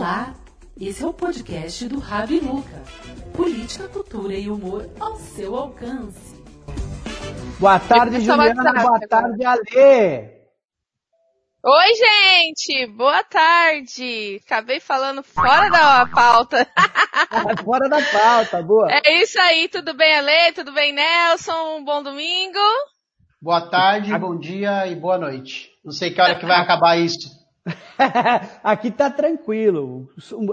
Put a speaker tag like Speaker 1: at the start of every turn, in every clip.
Speaker 1: Olá, esse é o podcast do Rabi Luca. Política, cultura e humor ao seu alcance.
Speaker 2: Boa tarde, Juliana. Boa tarde, Alê.
Speaker 3: Oi, gente! Boa tarde! Acabei falando fora da pauta.
Speaker 2: fora da pauta, boa.
Speaker 3: É isso aí, tudo bem, Ale? Tudo bem, Nelson? Um bom domingo?
Speaker 4: Boa tarde, bom dia e boa noite. Não sei que hora que vai acabar isso.
Speaker 2: Aqui tá tranquilo.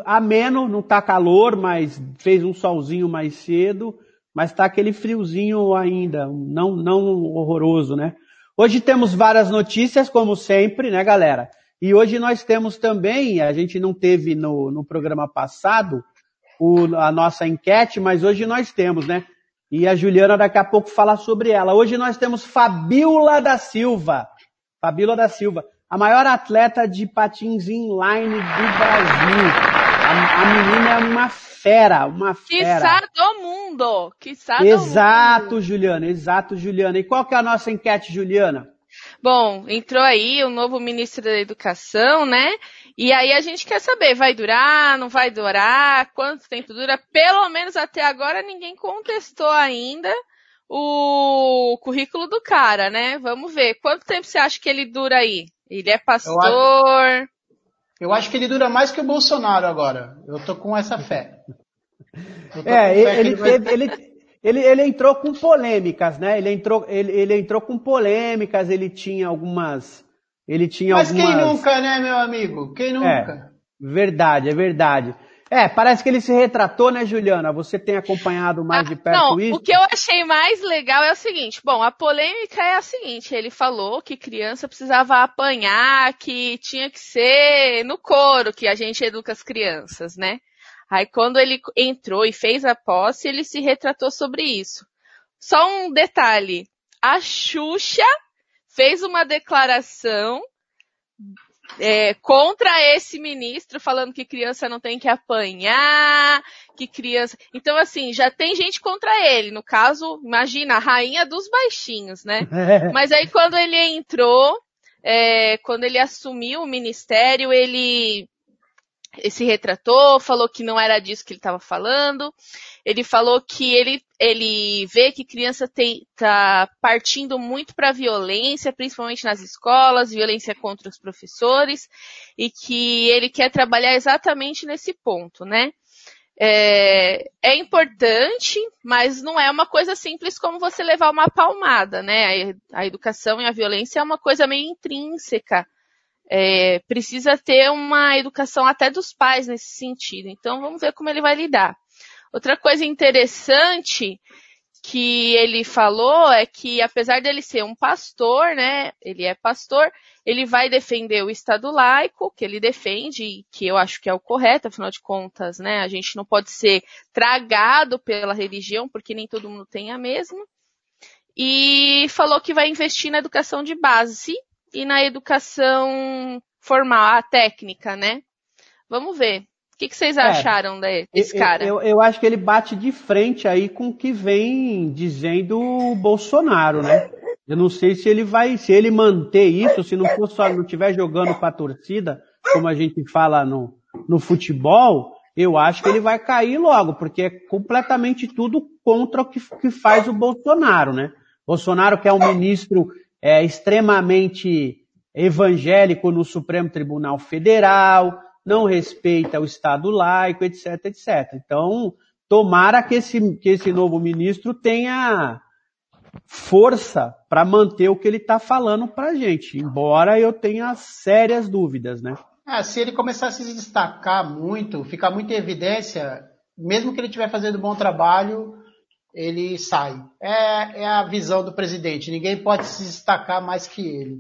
Speaker 2: Ameno, não tá calor, mas fez um solzinho mais cedo, mas tá aquele friozinho ainda, não, não horroroso, né? Hoje temos várias notícias, como sempre, né, galera? E hoje nós temos também, a gente não teve no, no programa passado o, a nossa enquete, mas hoje nós temos, né? E a Juliana daqui a pouco fala sobre ela. Hoje nós temos Fabiola da Silva. Fabiola da Silva, a maior atleta de patins inline do Brasil. A, a menina é uma fera, uma fera.
Speaker 3: Quiçá do mundo. Quiçá
Speaker 2: exato,
Speaker 3: do mundo.
Speaker 2: Juliana, exato, Juliana. E qual que é a nossa enquete, Juliana?
Speaker 3: Bom, entrou aí o novo ministro da Educação, né? E aí a gente quer saber, vai durar, não vai durar, quanto tempo dura? Pelo menos até agora ninguém contestou ainda o currículo do cara, né? Vamos ver. Quanto tempo você acha que ele dura aí? Ele é pastor?
Speaker 4: Eu acho, eu acho que ele dura mais que o Bolsonaro agora. Eu tô com essa fé.
Speaker 2: É, ele, ele, teve, ele, ele, ele entrou com polêmicas, né? Ele entrou, ele, ele entrou com polêmicas, ele tinha algumas. Ele tinha
Speaker 4: Mas
Speaker 2: algumas...
Speaker 4: quem nunca, né, meu amigo? Quem nunca?
Speaker 2: É, verdade, é verdade. É, parece que ele se retratou, né, Juliana? Você tem acompanhado mais ah, de perto
Speaker 3: não,
Speaker 2: isso?
Speaker 3: O que eu achei mais legal é o seguinte: bom, a polêmica é a seguinte: ele falou que criança precisava apanhar, que tinha que ser no couro que a gente educa as crianças, né? Aí quando ele entrou e fez a posse, ele se retratou sobre isso. Só um detalhe: a Xuxa fez uma declaração é, contra esse ministro falando que criança não tem que apanhar, que criança. Então, assim, já tem gente contra ele. No caso, imagina, a rainha dos baixinhos, né? Mas aí quando ele entrou, é, quando ele assumiu o ministério, ele se retratou, falou que não era disso que ele estava falando. Ele falou que ele, ele vê que criança está partindo muito para violência, principalmente nas escolas, violência contra os professores, e que ele quer trabalhar exatamente nesse ponto, né? É, é, importante, mas não é uma coisa simples como você levar uma palmada, né? A, a educação e a violência é uma coisa meio intrínseca é, precisa ter uma educação até dos pais nesse sentido. Então vamos ver como ele vai lidar. Outra coisa interessante que ele falou é que apesar dele ser um pastor, né, ele é pastor, ele vai defender o Estado laico, que ele defende, que eu acho que é o correto, afinal de contas, né, a gente não pode ser tragado pela religião, porque nem todo mundo tem a mesma. E falou que vai investir na educação de base, e na educação formal, a técnica, né? Vamos ver. O que, que vocês é, acharam desse
Speaker 2: eu,
Speaker 3: cara?
Speaker 2: Eu, eu, acho que ele bate de frente aí com o que vem dizendo o Bolsonaro, né? Eu não sei se ele vai, se ele manter isso, se não for só, não estiver jogando para a torcida, como a gente fala no, no futebol, eu acho que ele vai cair logo, porque é completamente tudo contra o que, que faz o Bolsonaro, né? Bolsonaro que é um ministro é extremamente evangélico no Supremo Tribunal Federal, não respeita o Estado laico, etc, etc. Então, tomara que esse, que esse novo ministro tenha força para manter o que ele está falando para a gente, embora eu tenha sérias dúvidas, né?
Speaker 4: Ah, se ele começar a se destacar muito, ficar muito em evidência, mesmo que ele estiver fazendo bom trabalho, ele sai. É, é a visão do presidente. Ninguém pode se destacar mais que ele.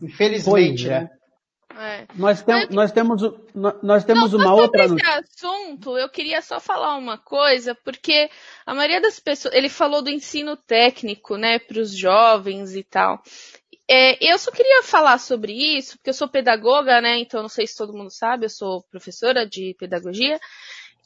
Speaker 4: Infelizmente,
Speaker 2: é. né? É. Nós, tem, nós temos, nós temos não, uma outra.
Speaker 3: Sobre esse assunto, eu queria só falar uma coisa, porque a maioria das pessoas, ele falou do ensino técnico, né, para os jovens e tal. É, eu só queria falar sobre isso, porque eu sou pedagoga, né, então não sei se todo mundo sabe, eu sou professora de pedagogia,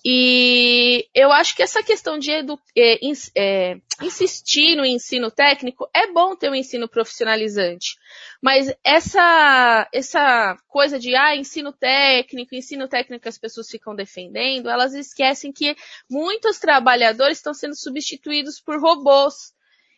Speaker 3: E eu acho que essa questão de é, é, insistir no ensino técnico é bom ter um ensino profissionalizante. Mas essa, essa coisa de ah, ensino técnico, ensino técnico que as pessoas ficam defendendo, elas esquecem que muitos trabalhadores estão sendo substituídos por robôs.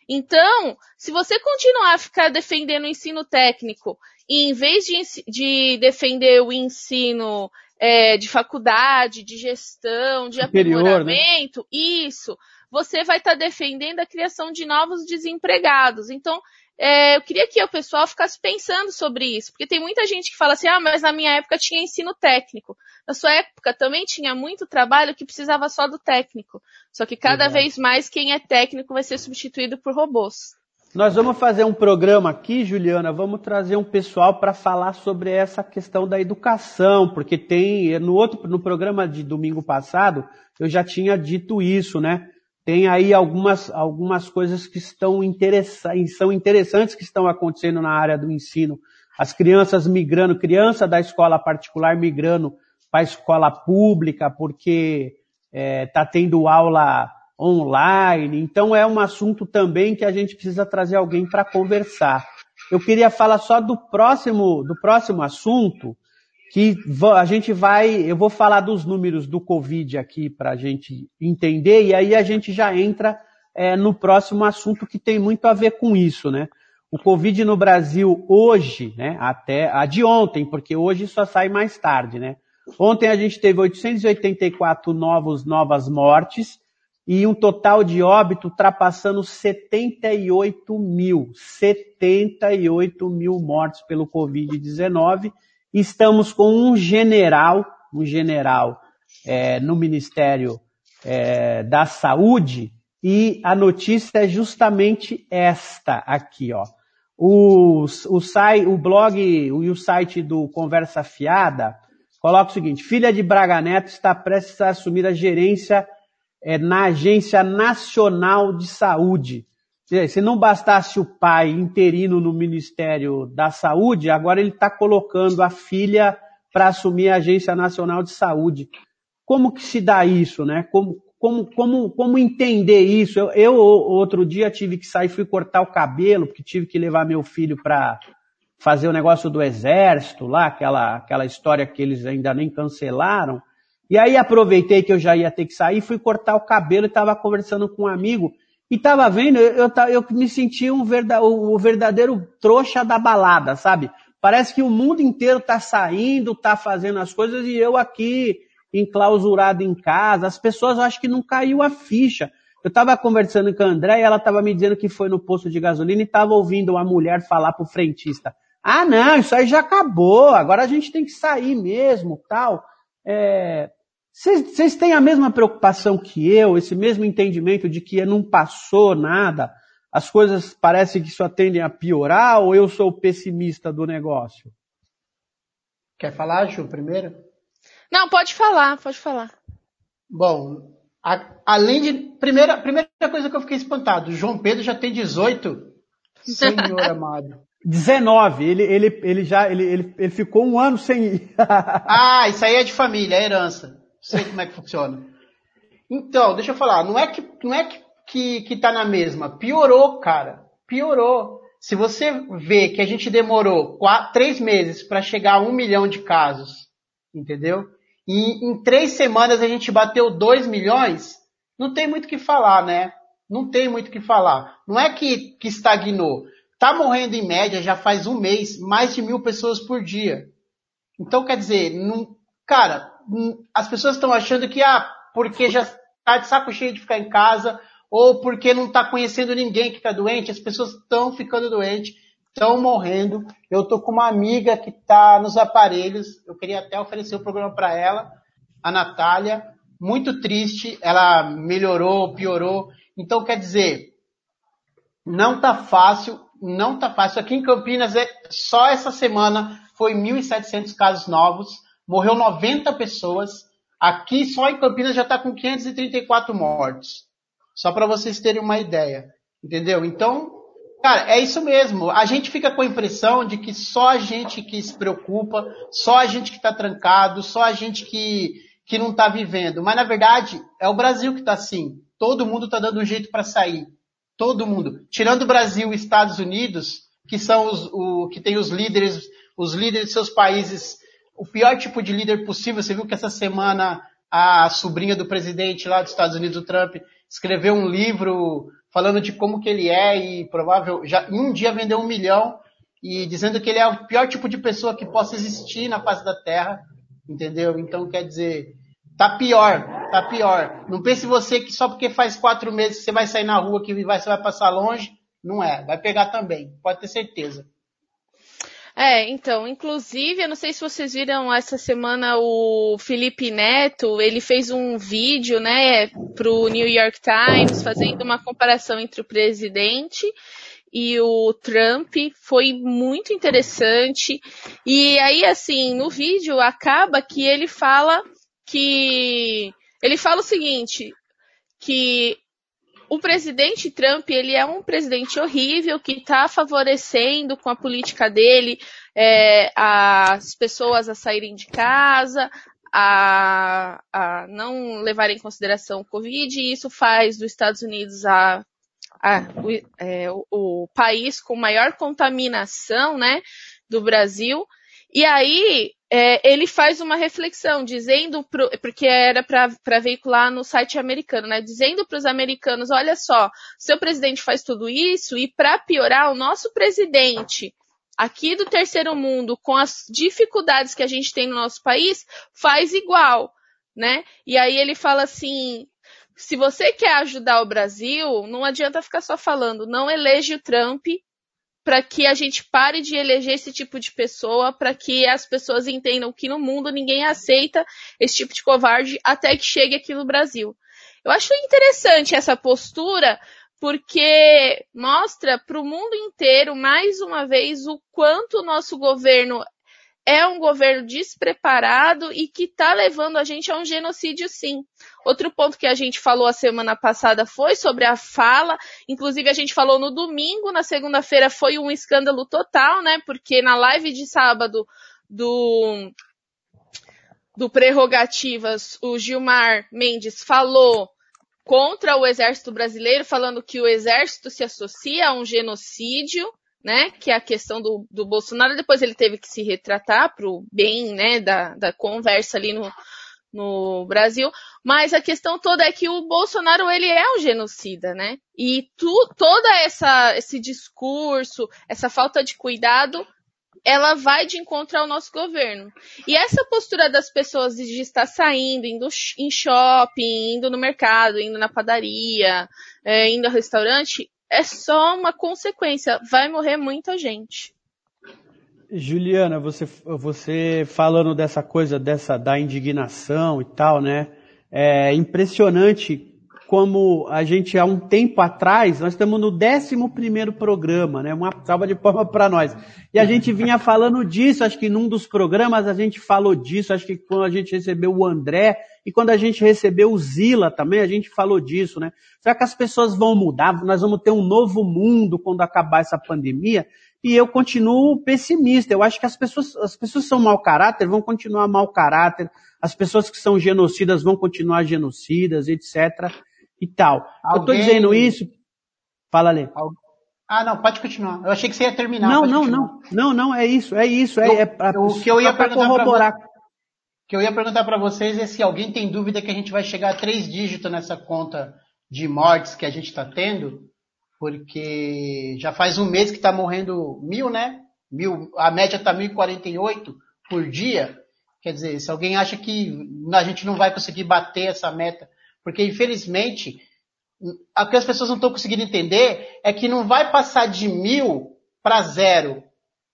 Speaker 3: Então, se você continuar a ficar defendendo o ensino técnico, e em vez de, de defender o ensino é, de faculdade, de gestão, de Superior, né? aprimoramento, né? isso, você vai estar tá defendendo a criação de novos desempregados. Então, é, eu queria que o pessoal ficasse pensando sobre isso, porque tem muita gente que fala assim, ah, mas na minha época tinha ensino técnico. Na sua época também tinha muito trabalho que precisava só do técnico. Só que cada Exato. vez mais quem é técnico vai ser substituído por robôs.
Speaker 2: Nós vamos fazer um programa aqui, Juliana, vamos trazer um pessoal para falar sobre essa questão da educação, porque tem no outro no programa de domingo passado, eu já tinha dito isso, né? Tem aí algumas algumas coisas que estão interessantes, são interessantes que estão acontecendo na área do ensino. As crianças migrando, criança da escola particular migrando para a escola pública, porque está é, tá tendo aula online. Então é um assunto também que a gente precisa trazer alguém para conversar. Eu queria falar só do próximo, do próximo assunto, que a gente vai, eu vou falar dos números do Covid aqui para a gente entender, e aí a gente já entra é, no próximo assunto que tem muito a ver com isso, né? O Covid no Brasil hoje, né, até a de ontem, porque hoje só sai mais tarde, né? Ontem a gente teve 884 novos, novas mortes, e um total de óbito ultrapassando 78 mil, 78 mil mortes pelo Covid-19. Estamos com um general, um general é, no Ministério é, da Saúde e a notícia é justamente esta aqui, ó. O, o, site, o blog e o site do Conversa Fiada coloca o seguinte, filha de Braga Neto está prestes a assumir a gerência é, na Agência Nacional de Saúde. Se não bastasse o pai interino no Ministério da Saúde, agora ele está colocando a filha para assumir a Agência Nacional de Saúde. Como que se dá isso, né? Como, como, como, como entender isso? Eu, eu, outro dia tive que sair, fui cortar o cabelo, porque tive que levar meu filho para fazer o negócio do exército lá, aquela, aquela história que eles ainda nem cancelaram. E aí aproveitei que eu já ia ter que sair, fui cortar o cabelo e estava conversando com um amigo. E estava vendo, eu, eu, eu me senti um verda, o verdadeiro trouxa da balada, sabe? Parece que o mundo inteiro está saindo, está fazendo as coisas e eu aqui enclausurado em casa. As pessoas acho que não caiu a ficha. Eu estava conversando com a André e ela estava me dizendo que foi no posto de gasolina e estava ouvindo uma mulher falar pro frentista. Ah, não, isso aí já acabou, agora a gente tem que sair mesmo, tal. É, vocês têm a mesma preocupação que eu, esse mesmo entendimento de que não passou nada, as coisas parecem que só tendem a piorar, ou eu sou o pessimista do negócio?
Speaker 4: Quer falar, Ju, primeiro?
Speaker 3: Não, pode falar, pode falar.
Speaker 4: Bom, a, além de. Primeira, primeira coisa que eu fiquei espantado, João Pedro já tem 18. Senhor amado.
Speaker 2: 19, ele, ele, ele já ele, ele, ele ficou um ano sem ir.
Speaker 4: ah, isso aí é de família, é herança sei como é que funciona. Então, deixa eu falar, não é que não é que, que, que tá na mesma, piorou, cara, piorou. Se você vê que a gente demorou quatro, três meses para chegar a um milhão de casos, entendeu? E em três semanas a gente bateu dois milhões, não tem muito o que falar, né? Não tem muito o que falar. Não é que, que estagnou. Tá morrendo em média, já faz um mês, mais de mil pessoas por dia. Então, quer dizer, não, cara, as pessoas estão achando que, ah, porque já está de saco cheio de ficar em casa, ou porque não está conhecendo ninguém que está doente, as pessoas estão ficando doentes, estão morrendo. Eu tô com uma amiga que está nos aparelhos, eu queria até oferecer o um programa para ela, a Natália, muito triste, ela melhorou, piorou. Então, quer dizer, não tá fácil, não tá fácil. Aqui em Campinas, é, só essa semana foi 1.700 casos novos morreu 90 pessoas. Aqui só em Campinas já está com 534 mortes. Só para vocês terem uma ideia. Entendeu? Então, cara, é isso mesmo. A gente fica com a impressão de que só a gente que se preocupa, só a gente que está trancado, só a gente que, que não está vivendo. Mas, na verdade, é o Brasil que está assim. Todo mundo está dando um jeito para sair. Todo mundo. Tirando o Brasil e Estados Unidos, que são os, o, que tem os líderes, os líderes de seus países, o pior tipo de líder possível. Você viu que essa semana a sobrinha do presidente lá dos Estados Unidos, o Trump, escreveu um livro falando de como que ele é e provável, já em um dia vendeu um milhão e dizendo que ele é o pior tipo de pessoa que possa existir na face da Terra, entendeu? Então quer dizer, tá pior, tá pior. Não pense você que só porque faz quatro meses você vai sair na rua que vai, você vai passar longe, não é, vai pegar também, pode ter certeza.
Speaker 3: É, então, inclusive, eu não sei se vocês viram essa semana o Felipe Neto, ele fez um vídeo, né, pro New York Times, fazendo uma comparação entre o presidente e o Trump, foi muito interessante. E aí, assim, no vídeo acaba que ele fala que, ele fala o seguinte, que o presidente Trump, ele é um presidente horrível que está favorecendo com a política dele é, as pessoas a saírem de casa, a, a, não levar em consideração o Covid, e isso faz dos Estados Unidos a, a, o, é, o, país com maior contaminação, né, do Brasil. E aí, é, ele faz uma reflexão, dizendo, pro, porque era para veicular no site americano, né? Dizendo para os americanos: olha só, seu presidente faz tudo isso e para piorar, o nosso presidente aqui do terceiro mundo, com as dificuldades que a gente tem no nosso país, faz igual, né? E aí ele fala assim: se você quer ajudar o Brasil, não adianta ficar só falando, não elege o Trump para que a gente pare de eleger esse tipo de pessoa, para que as pessoas entendam que no mundo ninguém aceita esse tipo de covarde até que chegue aqui no Brasil. Eu acho interessante essa postura, porque mostra para o mundo inteiro, mais uma vez, o quanto o nosso governo é um governo despreparado e que está levando a gente a um genocídio, sim. Outro ponto que a gente falou a semana passada foi sobre a fala, inclusive a gente falou no domingo, na segunda-feira foi um escândalo total, né? Porque na live de sábado do do Prerrogativas, o Gilmar Mendes falou contra o exército brasileiro, falando que o exército se associa a um genocídio, né, que é a questão do, do Bolsonaro, depois ele teve que se retratar para o bem, né, da, da conversa ali no, no Brasil, mas a questão toda é que o Bolsonaro ele é um genocida, né? E tu, toda essa esse discurso, essa falta de cuidado, ela vai de encontro ao nosso governo. E essa postura das pessoas de estar saindo, indo em shopping, indo no mercado, indo na padaria, é, indo ao restaurante, é só uma consequência. Vai morrer muita gente.
Speaker 2: Juliana, você, você falando dessa coisa dessa da indignação e tal, né? É impressionante como a gente há um tempo atrás, nós estamos no 11 primeiro programa, né? Uma salva de palmas para nós. E a gente vinha falando disso, acho que num dos programas a gente falou disso, acho que quando a gente recebeu o André e quando a gente recebeu o Zila também, a gente falou disso, né? Será que as pessoas vão mudar? Nós vamos ter um novo mundo quando acabar essa pandemia? E eu continuo pessimista. Eu acho que as pessoas, as pessoas são mau caráter vão continuar mau caráter, as pessoas que são genocidas vão continuar genocidas, etc e tal. Alguém... Eu tô dizendo isso. Fala, Lê.
Speaker 4: Ah, não, pode continuar. Eu achei que você ia terminar.
Speaker 2: Não, não, não. Não, não, é isso, é isso. É, eu, é pra,
Speaker 4: o que eu ia perguntar corroborar. Pra, que eu ia perguntar para vocês é se alguém tem dúvida que a gente vai chegar a três dígitos nessa conta de mortes que a gente está tendo, porque já faz um mês que está morrendo mil, né? Mil, a média está 1.048 por dia. Quer dizer, se alguém acha que a gente não vai conseguir bater essa meta porque, infelizmente, o que as pessoas não estão conseguindo entender é que não vai passar de mil para zero.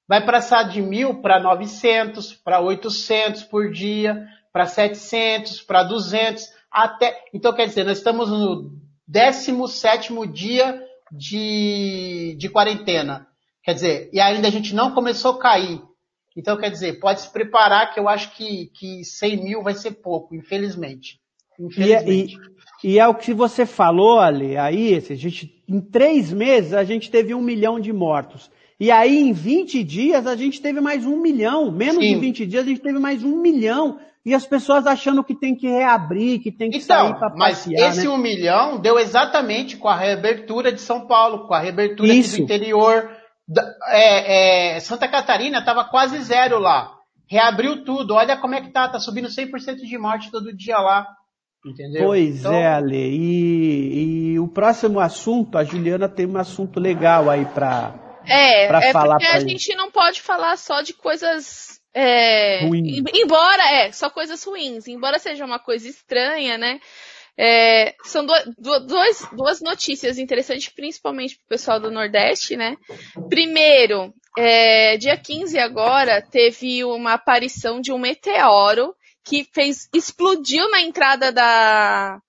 Speaker 4: Vai passar de mil para 900, para 800 por dia, para 700, para 200, até. Então, quer dizer, nós estamos no 17 dia de, de quarentena. Quer dizer, e ainda a gente não começou a cair. Então, quer dizer, pode se preparar que eu acho que, que 100 mil vai ser pouco, infelizmente.
Speaker 2: E, é, e, e, é o que você falou, Ali, aí, a gente, em três meses a gente teve um milhão de mortos. E aí, em 20 dias, a gente teve mais um milhão. Menos Sim. de 20 dias, a gente teve mais um milhão. E as pessoas achando que tem que reabrir, que tem que então, sair para passear.
Speaker 4: Mas esse
Speaker 2: né?
Speaker 4: um milhão deu exatamente com a reabertura de São Paulo, com a reabertura do interior. É, é, Santa Catarina estava quase zero lá. Reabriu tudo. Olha como é que tá. Tá subindo 100% de morte todo dia lá. Entendeu?
Speaker 2: Pois então... é, Ale. E, e, o próximo assunto, a Juliana tem um assunto legal aí para
Speaker 3: é, pra é falar. Porque a gente não pode falar só de coisas. É, embora, é, só coisas ruins. Embora seja uma coisa estranha, né? É, são duas, duas notícias interessantes, principalmente para o pessoal do Nordeste, né? Primeiro, é, dia 15 agora, teve uma aparição de um meteoro que fez, explodiu na entrada da,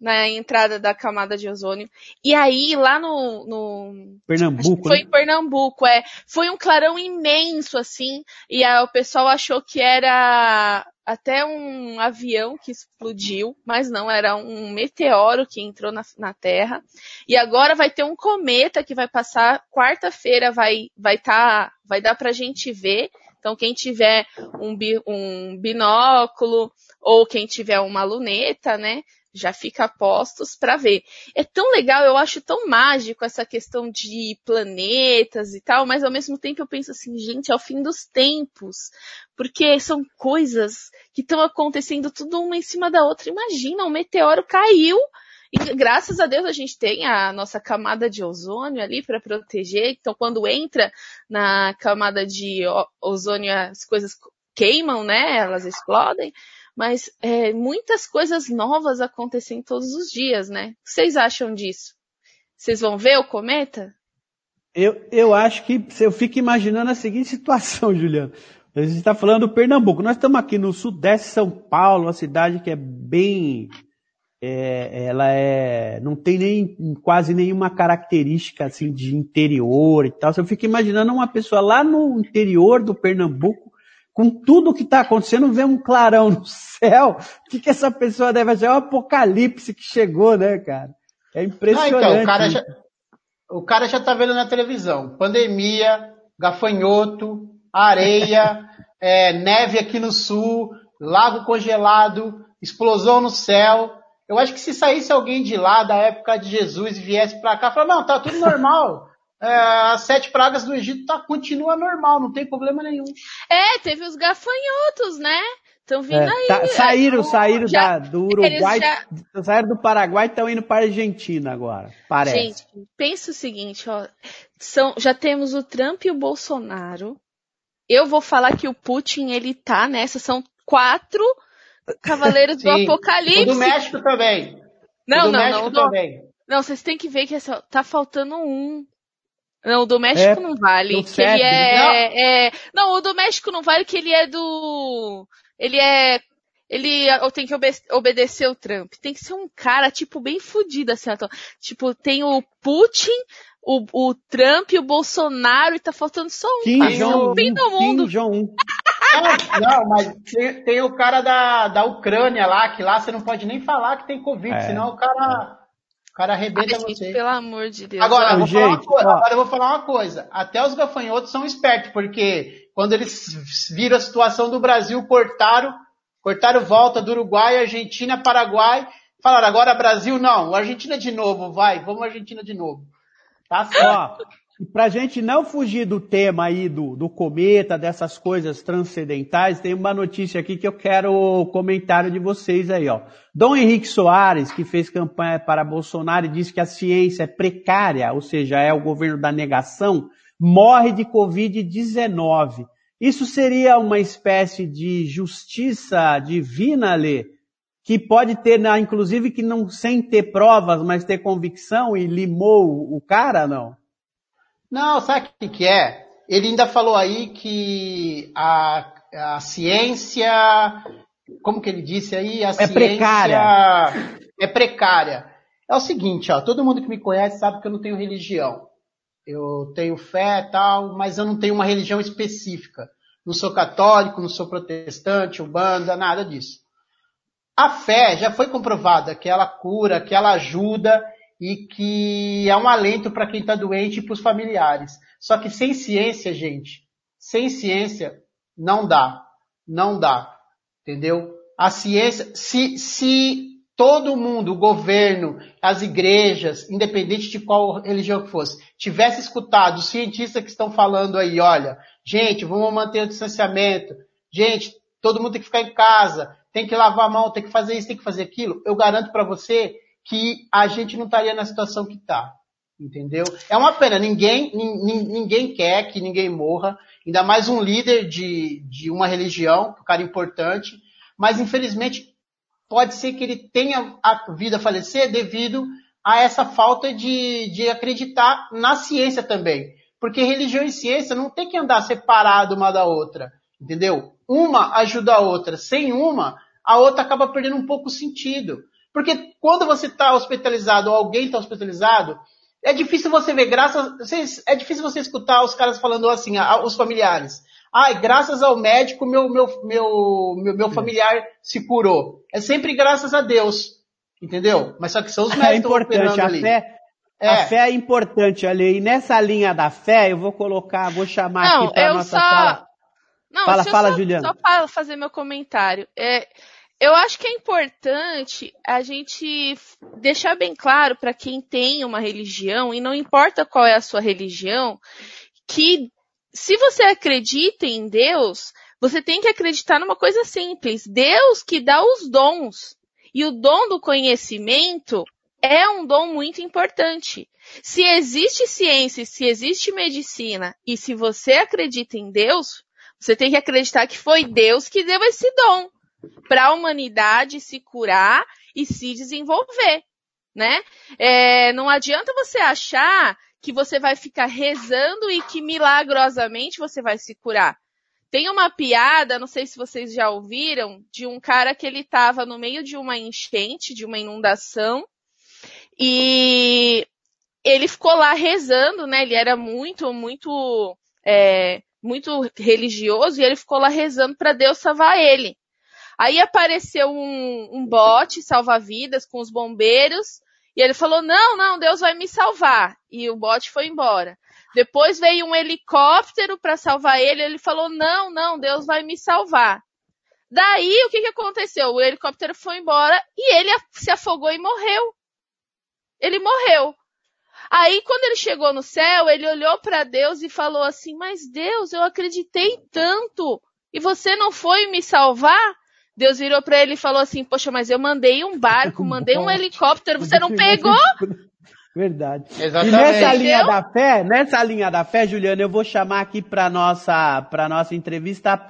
Speaker 3: na entrada da camada de ozônio. E aí, lá no. no
Speaker 2: Pernambuco.
Speaker 3: Foi né? em Pernambuco, é. Foi um clarão imenso, assim. E o pessoal achou que era até um avião que explodiu, mas não, era um meteoro que entrou na, na Terra. E agora vai ter um cometa que vai passar quarta-feira, vai vai tá, vai dar pra gente ver. Então quem tiver um, bi, um binóculo ou quem tiver uma luneta, né, já fica postos para ver. É tão legal, eu acho tão mágico essa questão de planetas e tal, mas ao mesmo tempo eu penso assim, gente, é o fim dos tempos, porque são coisas que estão acontecendo tudo uma em cima da outra. Imagina, um meteoro caiu e graças a Deus a gente tem a nossa camada de ozônio ali para proteger. Então, quando entra na camada de ozônio, as coisas queimam, né? Elas explodem mas é, muitas coisas novas acontecem todos os dias, né? O que vocês acham disso? Vocês vão ver o cometa?
Speaker 2: Eu, eu acho que eu fico imaginando a seguinte situação, Juliano. A gente está falando do Pernambuco. Nós estamos aqui no sudeste de São Paulo, uma cidade que é bem. É, ela é, não tem nem, quase nenhuma característica assim de interior e tal. Eu fico imaginando uma pessoa lá no interior do Pernambuco com tudo que está acontecendo, vê um clarão no céu. O que, que essa pessoa deve achar? É o apocalipse que chegou, né, cara? É impressionante. Ah, então,
Speaker 4: o cara, já, o cara já tá vendo na televisão. Pandemia, gafanhoto, areia, é, neve aqui no sul, lago congelado, explosão no céu. Eu acho que se saísse alguém de lá da época de Jesus e viesse para cá, falar, não, tá tudo normal é, as sete pragas do Egito tá, continua normal, não tem problema nenhum.
Speaker 3: É, teve os gafanhotos, né? Estão vindo é, aí.
Speaker 2: Tá, saíram, saíram já, da, do Uruguai, já... saíram do Paraguai e estão indo para a Argentina agora, parece. Gente,
Speaker 3: pensa o seguinte, ó, são, já temos o Trump e o Bolsonaro. Eu vou falar que o Putin, ele tá nessa, são quatro cavaleiros do Apocalipse. O
Speaker 4: do México também.
Speaker 3: Não, não, México não. Também. Não, vocês têm que ver que essa, tá faltando um. Não, o do México é, não vale. Que ele é, não. é, Não, o do México não vale que ele é do. Ele é. Ele tem que obede obedecer o Trump. Tem que ser um cara, tipo, bem fudido, assim, ó. Tipo, tem o Putin, o, o Trump e o Bolsonaro e tá faltando só um.
Speaker 2: Kim Jong,
Speaker 3: fim do mundo.
Speaker 2: Kim Jong.
Speaker 4: Não, mas tem, tem, o cara da, da Ucrânia lá, que lá você não pode nem falar que tem Covid, é. senão o cara o cara arrebenta Ai, você.
Speaker 3: pelo amor de Deus.
Speaker 4: Agora, eu vou gente, coisa, agora eu vou falar uma coisa. Até os gafanhotos são espertos, porque quando eles viram a situação do Brasil, cortaram, cortaram volta do Uruguai, Argentina, Paraguai, falaram agora Brasil não, Argentina de novo, vai, vamos Argentina de novo. Tá certo.
Speaker 2: E para gente não fugir do tema aí do, do cometa, dessas coisas transcendentais, tem uma notícia aqui que eu quero o comentário de vocês aí, ó. Dom Henrique Soares, que fez campanha para Bolsonaro e disse que a ciência é precária, ou seja, é o governo da negação, morre de Covid-19. Isso seria uma espécie de justiça divina, Lê? Que pode ter, inclusive, que não sem ter provas, mas ter convicção e limou o cara, não?
Speaker 4: Não, sabe o que, que é? Ele ainda falou aí que a, a ciência, como que ele disse aí? A é ciência
Speaker 2: precária.
Speaker 4: é precária. É o seguinte, ó, todo mundo que me conhece sabe que eu não tenho religião. Eu tenho fé e tal, mas eu não tenho uma religião específica. Não sou católico, não sou protestante, ubanda, nada disso. A fé já foi comprovada que ela cura, que ela ajuda e que é um alento para quem está doente e para os familiares. Só que sem ciência, gente, sem ciência não dá, não dá, entendeu? A ciência, se, se todo mundo, o governo, as igrejas, independente de qual religião que fosse, tivesse escutado os cientistas que estão falando aí, olha, gente, vamos manter o distanciamento, gente, todo mundo tem que ficar em casa, tem que lavar a mão, tem que fazer isso, tem que fazer aquilo, eu garanto para você que a gente não estaria na situação que está. Entendeu? É uma pena, ninguém, ninguém quer que ninguém morra, ainda mais um líder de, de uma religião, um cara importante, mas infelizmente pode ser que ele tenha a vida a falecer devido a essa falta de, de acreditar na ciência também. Porque religião e ciência não tem que andar separado uma da outra, entendeu? Uma ajuda a outra. Sem uma, a outra acaba perdendo um pouco o sentido. Porque quando você está hospitalizado ou alguém está hospitalizado, é difícil você ver, graças, é difícil você escutar os caras falando assim, os familiares. Ai, graças ao médico, meu, meu, meu, meu, meu familiar se curou. É sempre graças a Deus. Entendeu? Mas só que são os médicos
Speaker 2: é importante, a
Speaker 4: ali.
Speaker 2: fé, é. A fé é importante, ali. E nessa linha da fé, eu vou colocar, vou chamar
Speaker 3: Não,
Speaker 2: aqui para nossa
Speaker 3: só...
Speaker 2: sala.
Speaker 3: Não,
Speaker 2: fala, fala,
Speaker 3: só,
Speaker 2: Juliana.
Speaker 3: Só para fazer meu comentário. É, eu acho que é importante a gente deixar bem claro para quem tem uma religião, e não importa qual é a sua religião, que se você acredita em Deus, você tem que acreditar numa coisa simples. Deus que dá os dons. E o dom do conhecimento é um dom muito importante. Se existe ciência, se existe medicina, e se você acredita em Deus, você tem que acreditar que foi Deus que deu esse dom para a humanidade se curar e se desenvolver, né? É, não adianta você achar que você vai ficar rezando e que milagrosamente você vai se curar. Tem uma piada, não sei se vocês já ouviram, de um cara que ele estava no meio de uma enchente, de uma inundação, e ele ficou lá rezando, né? Ele era muito, muito, é, muito religioso e ele ficou lá rezando para Deus salvar ele. Aí apareceu um, um bote salva-vidas com os bombeiros e ele falou: Não, não, Deus vai me salvar. E o bote foi embora. Depois veio um helicóptero para salvar ele. Ele falou: Não, não, Deus vai me salvar. Daí o que, que aconteceu? O helicóptero foi embora e ele se afogou e morreu. Ele morreu. Aí quando ele chegou no céu, ele olhou para Deus e falou assim: Mas Deus, eu acreditei tanto e você não foi me salvar? Deus virou para ele e falou assim: Poxa, mas eu mandei um barco, mandei um helicóptero, você não pegou?
Speaker 2: Verdade.
Speaker 4: Exatamente.
Speaker 2: E nessa linha da fé, nessa linha da fé, Juliana, eu vou chamar aqui para nossa para nossa entrevista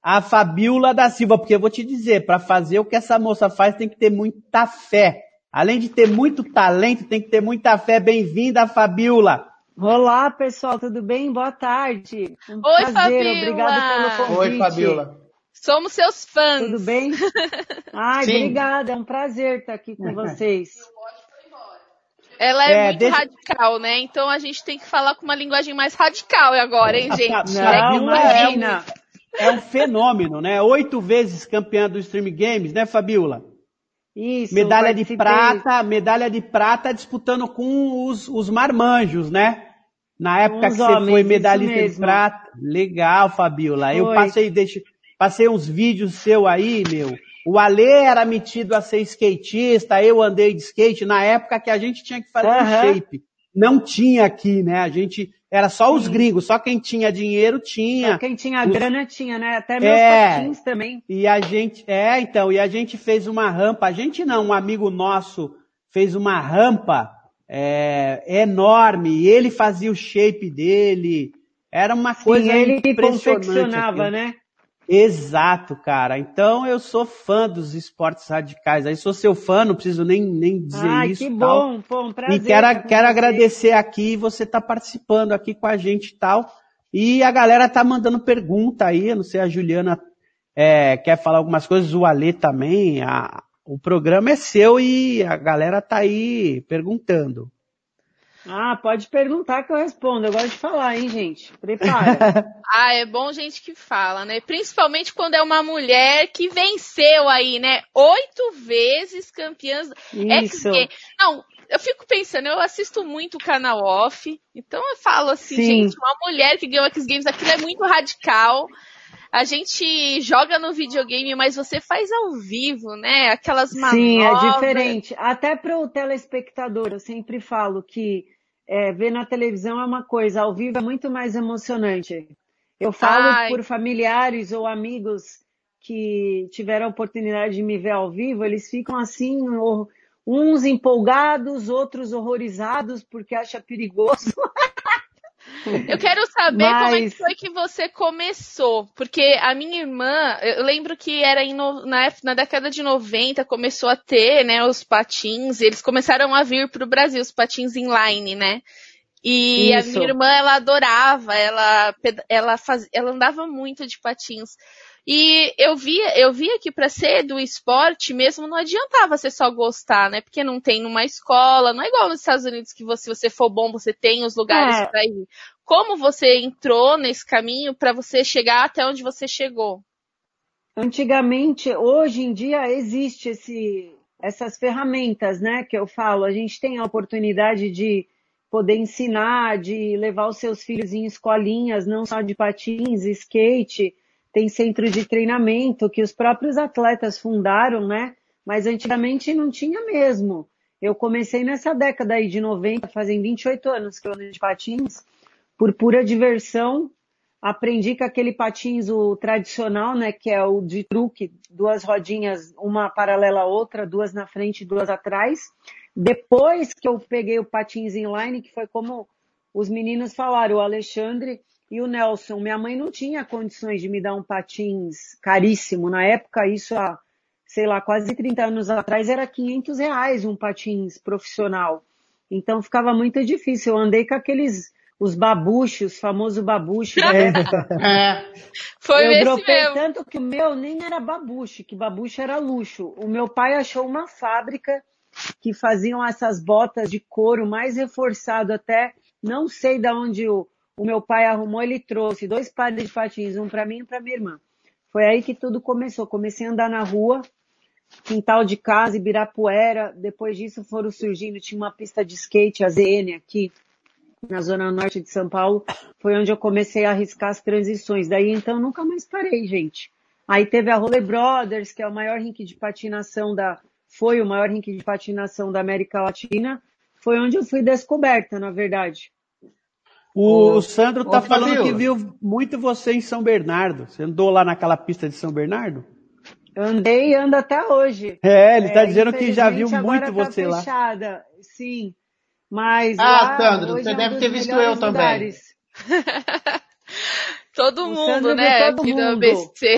Speaker 2: a Fabiola da Silva, porque eu vou te dizer, para fazer o que essa moça faz tem que ter muita fé. Além de ter muito talento, tem que ter muita fé. Bem-vinda, Fabiola.
Speaker 5: Olá, pessoal, tudo bem? Boa tarde.
Speaker 3: Um Oi, prazer, Fabiola.
Speaker 5: obrigada pelo convite.
Speaker 4: Oi, Fabiola.
Speaker 3: Somos seus fãs.
Speaker 5: Tudo bem? Ai,
Speaker 4: Sim.
Speaker 5: obrigada. É um prazer estar aqui com vocês.
Speaker 3: Ela é,
Speaker 2: É,
Speaker 3: muito
Speaker 2: deixa-
Speaker 3: radical, né? Então a gente tem que falar com uma linguagem mais radical agora, hein,
Speaker 2: A
Speaker 3: gente? É
Speaker 5: Não,
Speaker 2: é
Speaker 5: imagina.
Speaker 2: É um fenômeno, né? Oito vezes campeã do Stream Games, né, Fabiola?
Speaker 5: Isso.
Speaker 2: Medalha de prata, medalha de prata disputando com os, os marmanjos, né? Na época
Speaker 5: Os
Speaker 2: que você
Speaker 5: homens,
Speaker 2: foi medalhista de prata. Legal, Fabiola. Eu passei, deixa, passei uns vídeos seu aí, meu. O Ale era metido a ser skatista, eu andei de skate na época que a gente tinha que fazer um
Speaker 5: Aham.
Speaker 2: shape. Não tinha aqui, né? A gente, era só os gringos, só quem tinha dinheiro tinha.
Speaker 5: Só Quem tinha
Speaker 2: Os-
Speaker 5: grana tinha, né? Até meus
Speaker 2: É.
Speaker 5: patins também.
Speaker 2: E a gente, é, então, e a gente fez uma rampa, a gente não, um amigo nosso fez uma rampa é, enorme, e ele fazia o shape dele, era uma coisa
Speaker 5: Sim, ele confeccionava,
Speaker 2: aquilo.
Speaker 5: né?
Speaker 2: Exato, cara. Então eu sou fã dos esportes radicais. Aí sou seu fã, não preciso nem, nem dizer
Speaker 5: Ai,
Speaker 2: isso.
Speaker 5: que
Speaker 2: tal.
Speaker 5: bom, pô, um prazer.
Speaker 2: E quero, quero agradecer aqui você tá participando aqui com a gente e tal. E a galera tá mandando pergunta aí, eu não sei, a Juliana é, quer falar algumas coisas, o Alê também. a- o programa é seu e a galera tá aí perguntando.
Speaker 5: Ah, pode perguntar que eu respondo. Eu gosto de falar, hein, gente? Prepara.
Speaker 3: Ah, é bom gente que fala, né? Principalmente quando é uma mulher que venceu aí, né? Oito vezes campeã
Speaker 5: Isso.
Speaker 3: X Não, eu fico pensando, eu assisto muito o canal off, então eu falo assim,
Speaker 5: Sim.
Speaker 3: gente, uma mulher que ganhou X Games, aquilo é muito radical. A gente joga no videogame, mas você faz ao vivo, né? Aquelas manobras.
Speaker 5: Sim, é diferente. Até para o telespectador, eu sempre falo que é, ver na televisão é uma coisa, ao vivo é muito mais emocionante. Eu falo
Speaker 3: Ai.
Speaker 5: por familiares ou amigos que tiveram a oportunidade de me ver ao vivo, eles ficam assim, uns empolgados, outros horrorizados porque acha perigoso.
Speaker 3: Eu quero saber como é que
Speaker 5: Mas-
Speaker 3: foi que você começou. Porque a minha irmã, eu lembro que era no- na, na década de 90, começou a ter, né, os patins, eles começaram a vir pro Brasil, os patins inline, né? E a
Speaker 5: Isso.
Speaker 3: minha irmã, ela adorava, ela, ela, faz, ela andava muito de patins. E eu via, eu via que para ser do esporte mesmo não adiantava você só gostar, né? Porque não tem numa escola, não é igual nos Estados Unidos que você, se você for bom, você tem os lugares
Speaker 5: É.
Speaker 3: para ir. Como você entrou nesse caminho para você chegar até onde você chegou?
Speaker 5: Antigamente, hoje em dia existe esse, essas ferramentas, né, que eu falo. A gente tem a oportunidade de poder ensinar, de levar os seus filhos em escolinhas, não só de patins, skate, tem centro de treinamento que os próprios atletas fundaram, né? Mas antigamente não tinha mesmo. Eu comecei nessa década aí de 90, fazem 28 anos que eu ando de patins, por pura diversão, aprendi com aquele patins o tradicional, né, que é o de truque, duas rodinhas, uma paralela à outra, duas na frente e duas atrás. Depois que eu peguei o patins inline, que foi como os meninos falaram, o Alexandre e o Nelson. Minha mãe não tinha condições de me dar um patins caríssimo. Na época, isso há, sei lá, quase 30 anos atrás, era 500 reais um patins profissional. Então ficava muito difícil. Eu andei com aqueles, os babuchos, os famosos babuchos da época.
Speaker 4: É,
Speaker 3: Foi
Speaker 5: eu
Speaker 3: esse
Speaker 5: dropei
Speaker 3: mesmo.
Speaker 5: tanto que o meu nem era babuche, que babuche era luxo. O meu pai achou uma fábrica que faziam essas botas de couro mais reforçado até, não sei de onde o, o meu pai arrumou, ele trouxe dois pares de patins, um para mim e para minha irmã. Foi aí que tudo começou. Comecei a andar na rua, quintal de casa, Ibirapuera. Depois disso foram surgindo, tinha uma pista de skate, a ZN aqui, na zona norte de São Paulo. Foi onde eu comecei a arriscar as transições. Daí então nunca mais parei, gente. Aí teve a Roller Brothers, que é o maior rink de patinação da, foi o maior rink de patinação da América Latina. Foi onde eu fui descoberta, na verdade.
Speaker 2: O,
Speaker 4: Ô,
Speaker 2: Sandro tá falando
Speaker 4: Fabio.
Speaker 2: que viu muito você em São Bernardo. Você andou lá naquela pista de São Bernardo?
Speaker 5: Andei e ando até hoje.
Speaker 2: É, ele tá
Speaker 5: É,
Speaker 2: dizendo que já viu muito
Speaker 5: agora tá
Speaker 2: você lá.
Speaker 5: fechada. Sim. Mas
Speaker 4: Ah,
Speaker 5: lá,
Speaker 4: Sandro, você
Speaker 5: é um
Speaker 4: deve ter visto eu também.
Speaker 3: Todo
Speaker 5: O
Speaker 3: mundo, né?
Speaker 5: todo
Speaker 3: aqui da
Speaker 5: mundo.
Speaker 3: BC.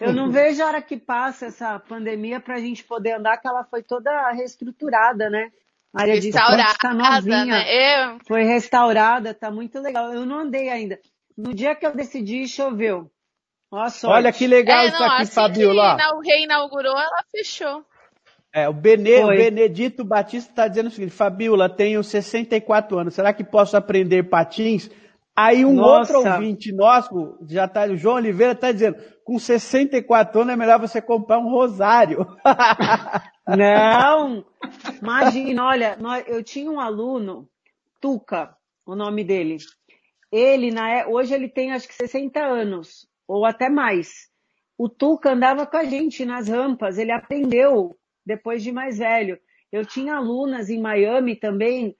Speaker 5: Eu não vejo a hora que passa essa pandemia pra gente poder andar, que ela foi toda reestruturada, né? A área de esporte tá
Speaker 3: Restaurada,
Speaker 5: novinha.
Speaker 3: né? Eu,
Speaker 5: Foi restaurada, tá muito legal. Eu não andei ainda. No dia que eu decidi, choveu. A sorte.
Speaker 2: Olha que legal
Speaker 3: é,
Speaker 2: isso
Speaker 3: não,
Speaker 2: aqui,
Speaker 3: assim
Speaker 2: Fabiola.
Speaker 3: que o reinaugurou, ela fechou.
Speaker 2: É, o, Bene- o. Benedito Batista está dizendo o seguinte, Fabiola, tenho 64 anos, será que posso aprender patins? Aí um
Speaker 5: Nossa.
Speaker 2: outro ouvinte nosso, já tá, o João Oliveira está dizendo, com 64 anos é melhor você comprar um rosário.
Speaker 5: Não! Imagina, olha, eu tinha um aluno, Tuca, o nome dele. Ele, na, é- hoje ele tem acho que 60 anos, ou até mais. O Tuca andava com a gente nas rampas, ele aprendeu depois de mais velho. Eu tinha alunas em Miami também,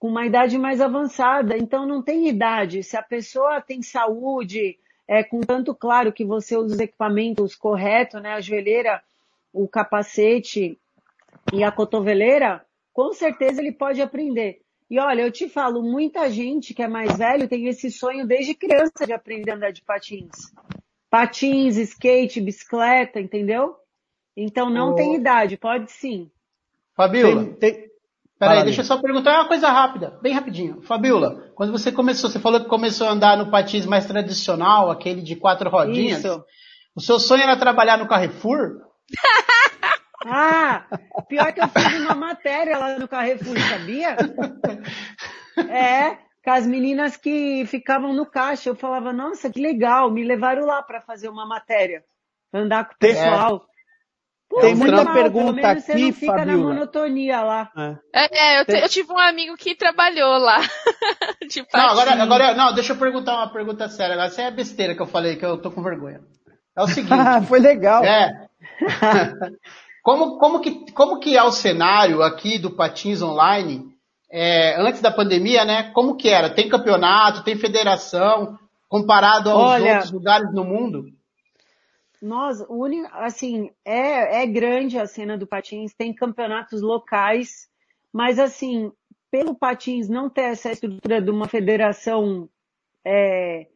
Speaker 5: com uma idade mais avançada, então não tem idade. Se a pessoa tem saúde, é, contanto, claro, que você usa os equipamentos corretos, né, a joelheira, o capacete e a cotoveleira, com certeza ele pode aprender. E olha, eu te falo, muita gente que é mais velho tem esse sonho desde criança de aprender a andar de patins. Patins, skate, bicicleta, entendeu? Então não
Speaker 4: Ô.
Speaker 5: tem idade, pode sim.
Speaker 4: Fabiola,
Speaker 2: Tem- tem-
Speaker 4: peraí, deixa eu só perguntar uma coisa rápida, bem rapidinho. Fabiola, quando você começou, você falou que começou a andar no patins mais tradicional, aquele de quatro rodinhas.
Speaker 5: Isso.
Speaker 4: O seu sonho era trabalhar no Carrefour?
Speaker 5: Ah, pior que eu fiz uma matéria lá no Carrefour, sabia? É, com as meninas que ficavam no caixa. Eu falava, nossa, que legal, me levaram lá para fazer uma matéria, andar com o pessoal.
Speaker 2: Pô, Tem muita normal, pergunta aqui, você não
Speaker 5: fica
Speaker 2: Fabiola.
Speaker 5: na monotonia lá.
Speaker 3: É, é eu, te, eu, tive um amigo que trabalhou lá.
Speaker 4: de não, agora, agora, não, deixa eu perguntar uma pergunta séria. Agora, isso é besteira que eu falei, que eu tô com vergonha. É o seguinte.
Speaker 2: Foi legal.
Speaker 4: É. como, como, que, como que é o cenário aqui do Patins Online, é, antes da pandemia, né? Como que era? Tem campeonato, tem federação, comparado aos Olha, outros lugares no mundo?
Speaker 5: Nós, assim, é, é grande a cena do patins, tem campeonatos locais, mas assim, pelo patins não ter essa estrutura de uma federação é,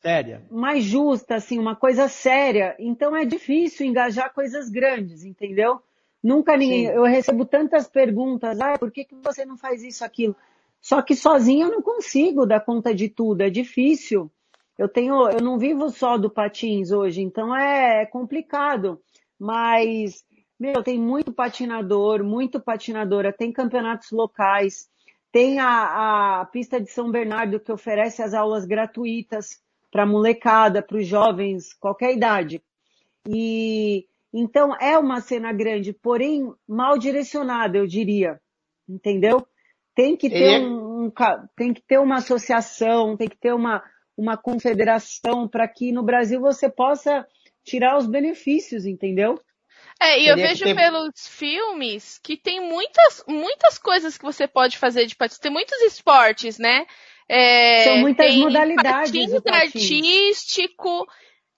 Speaker 2: séria,
Speaker 5: mais justa, assim, uma coisa séria, então é difícil engajar coisas grandes, entendeu? Nunca ninguém, Sim. eu recebo tantas perguntas, ah, por que, que você não faz isso, aquilo? Só que sozinha eu não consigo dar conta de tudo, é difícil. Eu tenho, eu não vivo só do patins hoje, então é, é complicado. Mas, meu, tem muito patinador, muito patinadora, tem campeonatos locais, tem a, a pista de São Bernardo que oferece as aulas gratuitas para molecada, para os jovens, qualquer idade. E então é uma cena grande, porém mal direcionada, eu diria. Entendeu? Tem que ter é um, um tem que ter uma associação, tem que ter uma uma confederação para que no Brasil você possa tirar os benefícios, entendeu?
Speaker 3: É, e eu vejo ter... pelos filmes que tem muitas, muitas coisas que você pode fazer de patins. Tem muitos esportes, né?
Speaker 5: É, São muitas tem modalidades.
Speaker 3: Patins, patins artístico,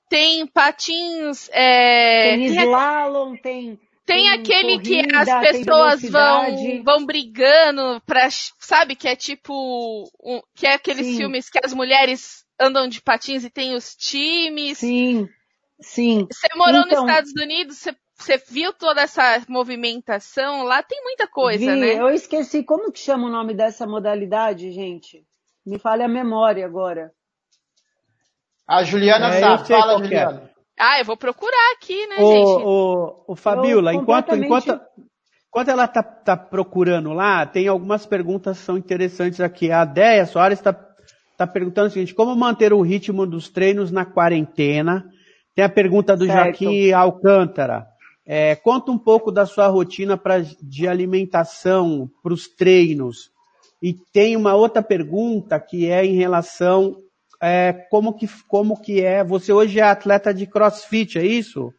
Speaker 3: tem patins. É,
Speaker 5: tem slalom, tem.
Speaker 3: Tem, tem aquele corrida, que as pessoas vão, vão brigando pra, sabe, que é tipo, um, que é aqueles Sim. filmes que as mulheres andam de patins e tem os times.
Speaker 5: Sim, sim.
Speaker 3: Você morou então, nos Estados Unidos, você, você, viu toda essa movimentação? Lá tem muita coisa,
Speaker 5: vi,
Speaker 3: né?
Speaker 5: Eu esqueci como que chama o nome dessa modalidade, gente. Me fale a memória agora.
Speaker 4: A Juliana é, sabe. Fala, é. Juliana.
Speaker 3: Ah, eu vou procurar aqui, né, o, gente?
Speaker 2: O, o Fabiola, enquanto, enquanto, enquanto ela tá, tá procurando lá, tem algumas perguntas que são interessantes aqui. A Déia Soares está está perguntando o seguinte, como manter o ritmo dos treinos na quarentena? Tem a pergunta do certo. Joaquim Alcântara. É, conta um pouco da sua rotina pra, de alimentação para os treinos. E tem uma outra pergunta que é em relação é, como que como que é. Você hoje é atleta de CrossFit, é isso?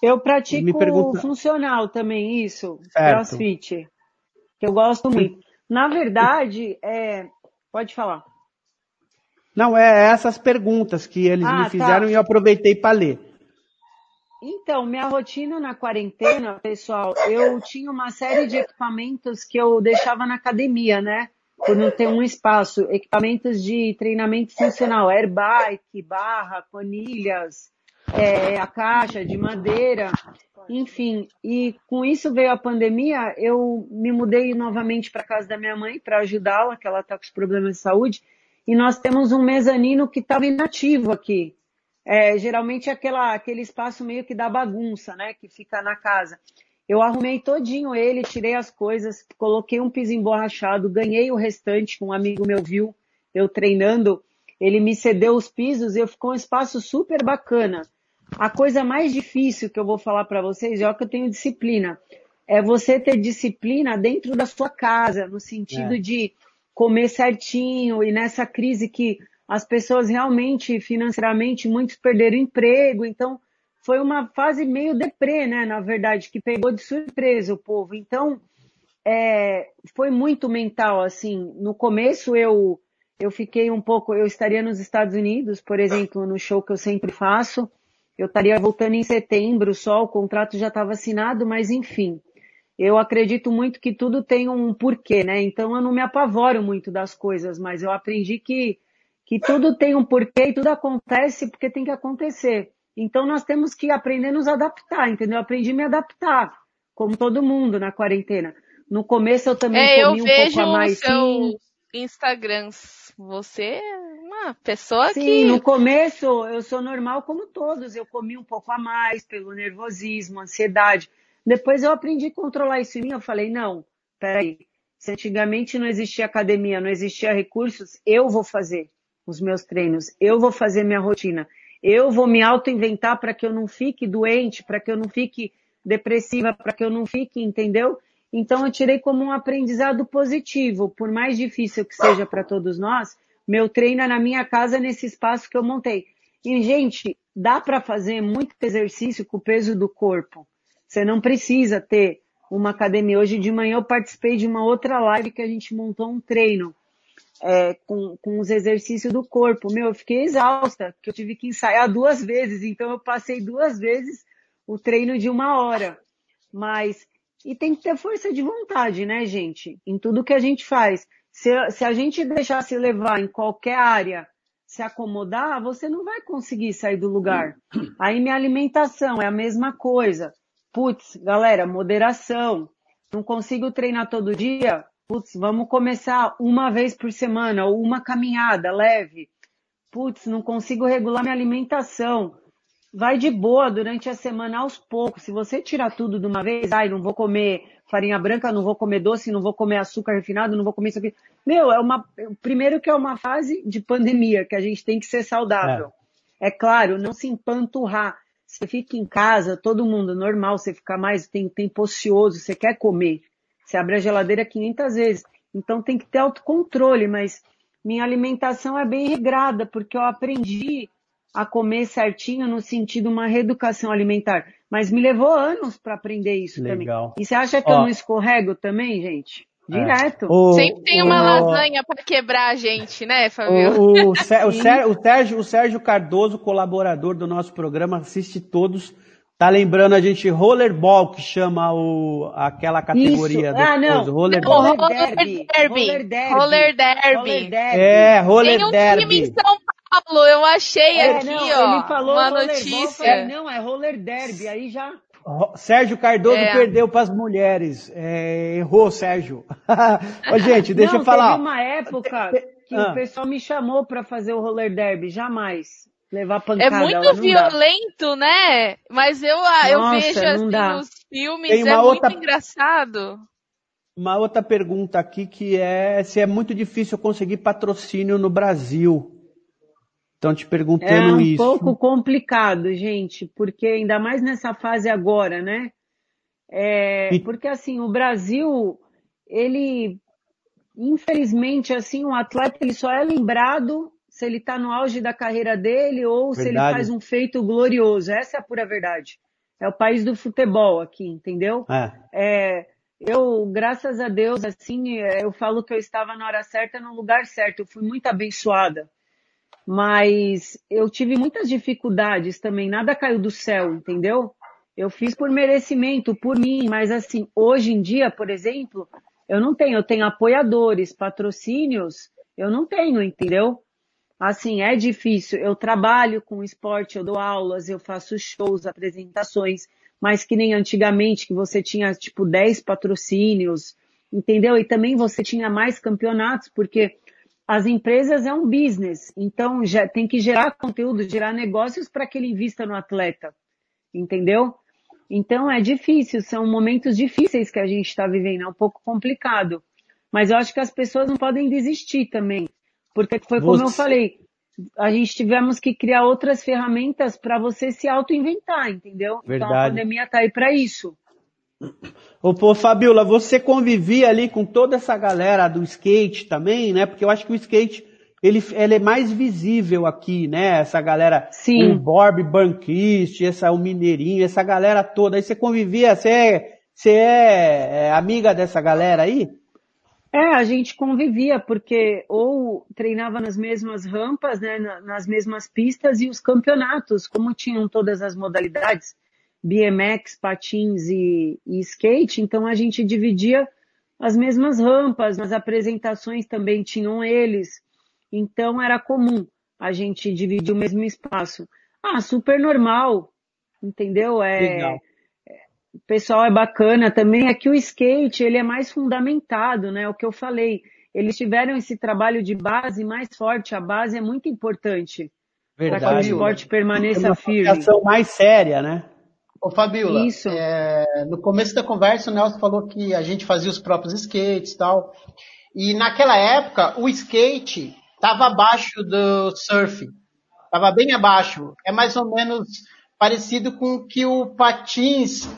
Speaker 5: Eu pratico pergunta... funcional também, isso. Certo. CrossFit. Que eu gosto muito. Na verdade, é... pode falar.
Speaker 2: Não, é essas perguntas que eles ah, me tá. fizeram tá. e eu aproveitei para ler.
Speaker 5: Então, minha rotina na quarentena, pessoal, eu tinha uma série de equipamentos que eu deixava na academia, né? Por não ter um espaço. Equipamentos de treinamento funcional, airbike, barra, conilhas, é, a caixa de madeira, enfim. E com isso veio a pandemia, eu me mudei novamente para casa da minha mãe para ajudá-la, que ela está com os problemas de saúde e nós temos um mezanino que estava inativo aqui. É, geralmente é aquela, aquele espaço meio que da bagunça, né, que fica na casa. Eu arrumei todinho ele, tirei as coisas, coloquei um piso emborrachado, ganhei o restante, um amigo meu viu eu treinando, ele me cedeu os pisos e ficou um espaço super bacana. A coisa mais difícil que eu vou falar para vocês, é que eu tenho disciplina, é você ter disciplina dentro da sua casa, no sentido é. de comer certinho e nessa crise que as pessoas realmente, financeiramente, muitos perderam emprego, então foi uma fase meio deprê, né, na verdade, que pegou de surpresa o povo. Então, é, foi muito mental, assim. No começo eu, eu fiquei um pouco, eu estaria nos Estados Unidos, por exemplo, no show que eu sempre faço, eu estaria voltando em setembro só, o contrato já estava assinado, mas enfim eu acredito muito que tudo tem um porquê, né? Então eu não me apavoro muito das coisas, mas eu aprendi que, que tudo tem um porquê e tudo acontece porque tem que acontecer. Então nós temos que aprender a nos adaptar, entendeu? Eu aprendi a me adaptar, como todo mundo na quarentena. No começo eu também é, comi eu um pouco a mais.
Speaker 3: Seu sim. Instagram, você é uma pessoa
Speaker 5: sim,
Speaker 3: que.
Speaker 5: Sim, no começo eu sou normal como todos. Eu comi um pouco a mais pelo nervosismo, ansiedade Depois eu aprendi a controlar isso em mim. Eu falei, não, peraí. Se antigamente não existia academia, não existia recursos, eu vou fazer os meus treinos, eu vou fazer minha rotina, eu vou me auto-inventar para que eu não fique doente, para que eu não fique depressiva, para que eu não fique, entendeu? Então eu tirei como um aprendizado positivo, por mais difícil que seja para todos nós, meu treino é na minha casa nesse espaço que eu montei. E gente, dá para fazer muito exercício com o peso do corpo. Você não precisa ter uma academia. Hoje de manhã eu participei de uma outra live que a gente montou um treino é, com, com os exercícios do corpo. Meu, eu fiquei exausta, porque eu tive que ensaiar duas vezes, então eu passei duas vezes o treino de uma hora. Mas, e tem que ter força de vontade, né, gente? Em tudo que a gente faz. Se, se a gente deixar se levar em qualquer área, se acomodar, você não vai conseguir sair do lugar. Aí minha alimentação é a mesma coisa. Putz, galera, moderação. Não consigo treinar todo dia? Putz, vamos começar uma vez por semana ou uma caminhada leve. Putz, não consigo regular minha alimentação. Vai de boa durante a semana aos poucos. Se você tirar tudo de uma vez, ai, não vou comer farinha branca, não vou comer doce, não vou comer açúcar refinado, não vou comer isso aqui. Meu, é uma, primeiro que é uma fase de pandemia, que a gente tem que ser saudável. É, é claro, não se empanturrar. Você fica em casa, todo mundo normal, você fica mais, tem tempo ocioso, você quer comer. Você abre a geladeira 500 vezes. Então tem que ter autocontrole, mas minha alimentação é bem regrada, porque eu aprendi a comer certinho no sentido uma reeducação alimentar. Mas me levou anos para aprender isso Legal. também. E você acha que Ó, eu não escorrego também, gente? Direto. É.
Speaker 3: O, Sempre tem uma o, lasanha para quebrar a gente, né, Fabio?
Speaker 2: O, o, Sérgio, o Sérgio Cardoso, colaborador do nosso programa, assiste todos Tá lembrando a gente rollerball, que chama o, aquela categoria
Speaker 3: Isso. Ah, não.
Speaker 2: Roller,
Speaker 3: não, roller, derby. Roller derby. Roller derby.
Speaker 2: Roller derby. É, roller
Speaker 3: Tem um
Speaker 2: derby.
Speaker 3: time em São Paulo, eu achei é, aqui, não, ó, ele falou uma notícia.
Speaker 5: Falei, não, é roller derby, aí já...
Speaker 2: Sérgio Cardoso é. perdeu para as mulheres. É, errou, Sérgio. Ô, gente, deixa
Speaker 5: não,
Speaker 2: eu falar.
Speaker 5: Teve uma época que ah. o pessoal me chamou para fazer o roller derby, jamais levar pancada.
Speaker 3: É muito violento,
Speaker 5: dá.
Speaker 3: né? Mas eu, Nossa, eu vejo assim dá. nos filmes, é outra... muito engraçado.
Speaker 2: Uma outra pergunta aqui que é se é muito difícil conseguir patrocínio no Brasil. Estão te perguntando
Speaker 5: é um
Speaker 2: isso.
Speaker 5: É um pouco complicado, gente, porque ainda mais nessa fase agora, né? É, e... Porque assim, o Brasil, ele, infelizmente, assim, o atleta ele só é lembrado se ele está no auge da carreira dele ou verdade. se ele faz um feito glorioso. Essa é a pura verdade. É o país do futebol aqui, entendeu? É. é eu, graças a Deus, assim, é, eu falo que eu estava na hora certa, no lugar certo. Eu fui muito abençoada. Mas eu tive muitas dificuldades também. Nada caiu do céu, entendeu? Eu fiz por merecimento, por mim. Mas assim, hoje em dia, por exemplo, eu não tenho. Eu tenho apoiadores, patrocínios. Eu não tenho, entendeu? Assim, é difícil. Eu trabalho com esporte, eu dou aulas, eu faço shows, apresentações, mas que nem antigamente, que você tinha tipo 10 patrocínios, entendeu? E também você tinha mais campeonatos, porque as empresas é um business, então já tem que gerar conteúdo, gerar negócios para que ele invista no atleta, entendeu? Então é difícil, são momentos difíceis que a gente está vivendo, é um pouco complicado. Mas eu acho que as pessoas não podem desistir também. Porque foi como você... eu falei, a gente tivemos que criar outras ferramentas para você se auto-inventar, entendeu?
Speaker 2: Verdade.
Speaker 5: Então a pandemia tá aí para isso.
Speaker 2: Ô, pô, Fabiola, você convivia ali com toda essa galera do skate também, né? Porque eu acho que o skate, ele, ele é mais visível aqui, né? Essa galera,
Speaker 5: Sim.
Speaker 2: o Borb Banquist, essa, o Mineirinho, essa galera toda. Aí você convivia, você é, você é, é amiga dessa galera aí?
Speaker 5: É, a gente convivia, porque ou treinava nas mesmas rampas, né, nas mesmas pistas e os campeonatos, como tinham todas as modalidades, BMX, patins e, e skate, então a gente dividia as mesmas rampas, nas apresentações também tinham eles, então era comum a gente dividir o mesmo espaço. Ah, super normal, entendeu? É, Legal o pessoal é bacana também, é que o skate, ele é mais fundamentado, né? O que eu falei, eles tiveram esse trabalho de base mais forte, a base é muito importante para que o esporte permaneça é uma firme.
Speaker 2: mais séria, né?
Speaker 4: Ô Fabiola,
Speaker 5: Isso.
Speaker 4: é, no começo da conversa o Nelson falou que a gente fazia os próprios skates e tal. E naquela época o skate estava abaixo do surf. Estava bem abaixo. É mais ou menos parecido com o que o patins,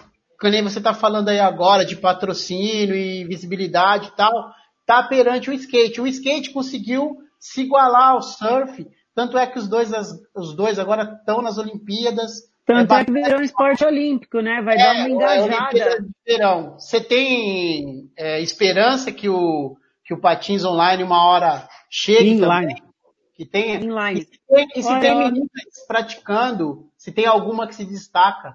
Speaker 4: que nem você está falando aí agora, de patrocínio e visibilidade e tal, tá perante o skate. O skate conseguiu se igualar ao surf, tanto é que os dois, os dois agora estão nas Olimpíadas.
Speaker 5: Tanto é que
Speaker 4: bacana.
Speaker 5: virou um esporte olímpico, né? Vai dar uma
Speaker 4: É,
Speaker 5: engajada.
Speaker 4: Olimpíada de Verão. Você tem é, esperança que o, que o Patins Online uma hora chegue
Speaker 2: Inline.
Speaker 4: também? Que tenha?
Speaker 5: Inline.
Speaker 4: E se tem, e se
Speaker 5: Olha,
Speaker 4: tem meninas praticando, se tem alguma que se destaca?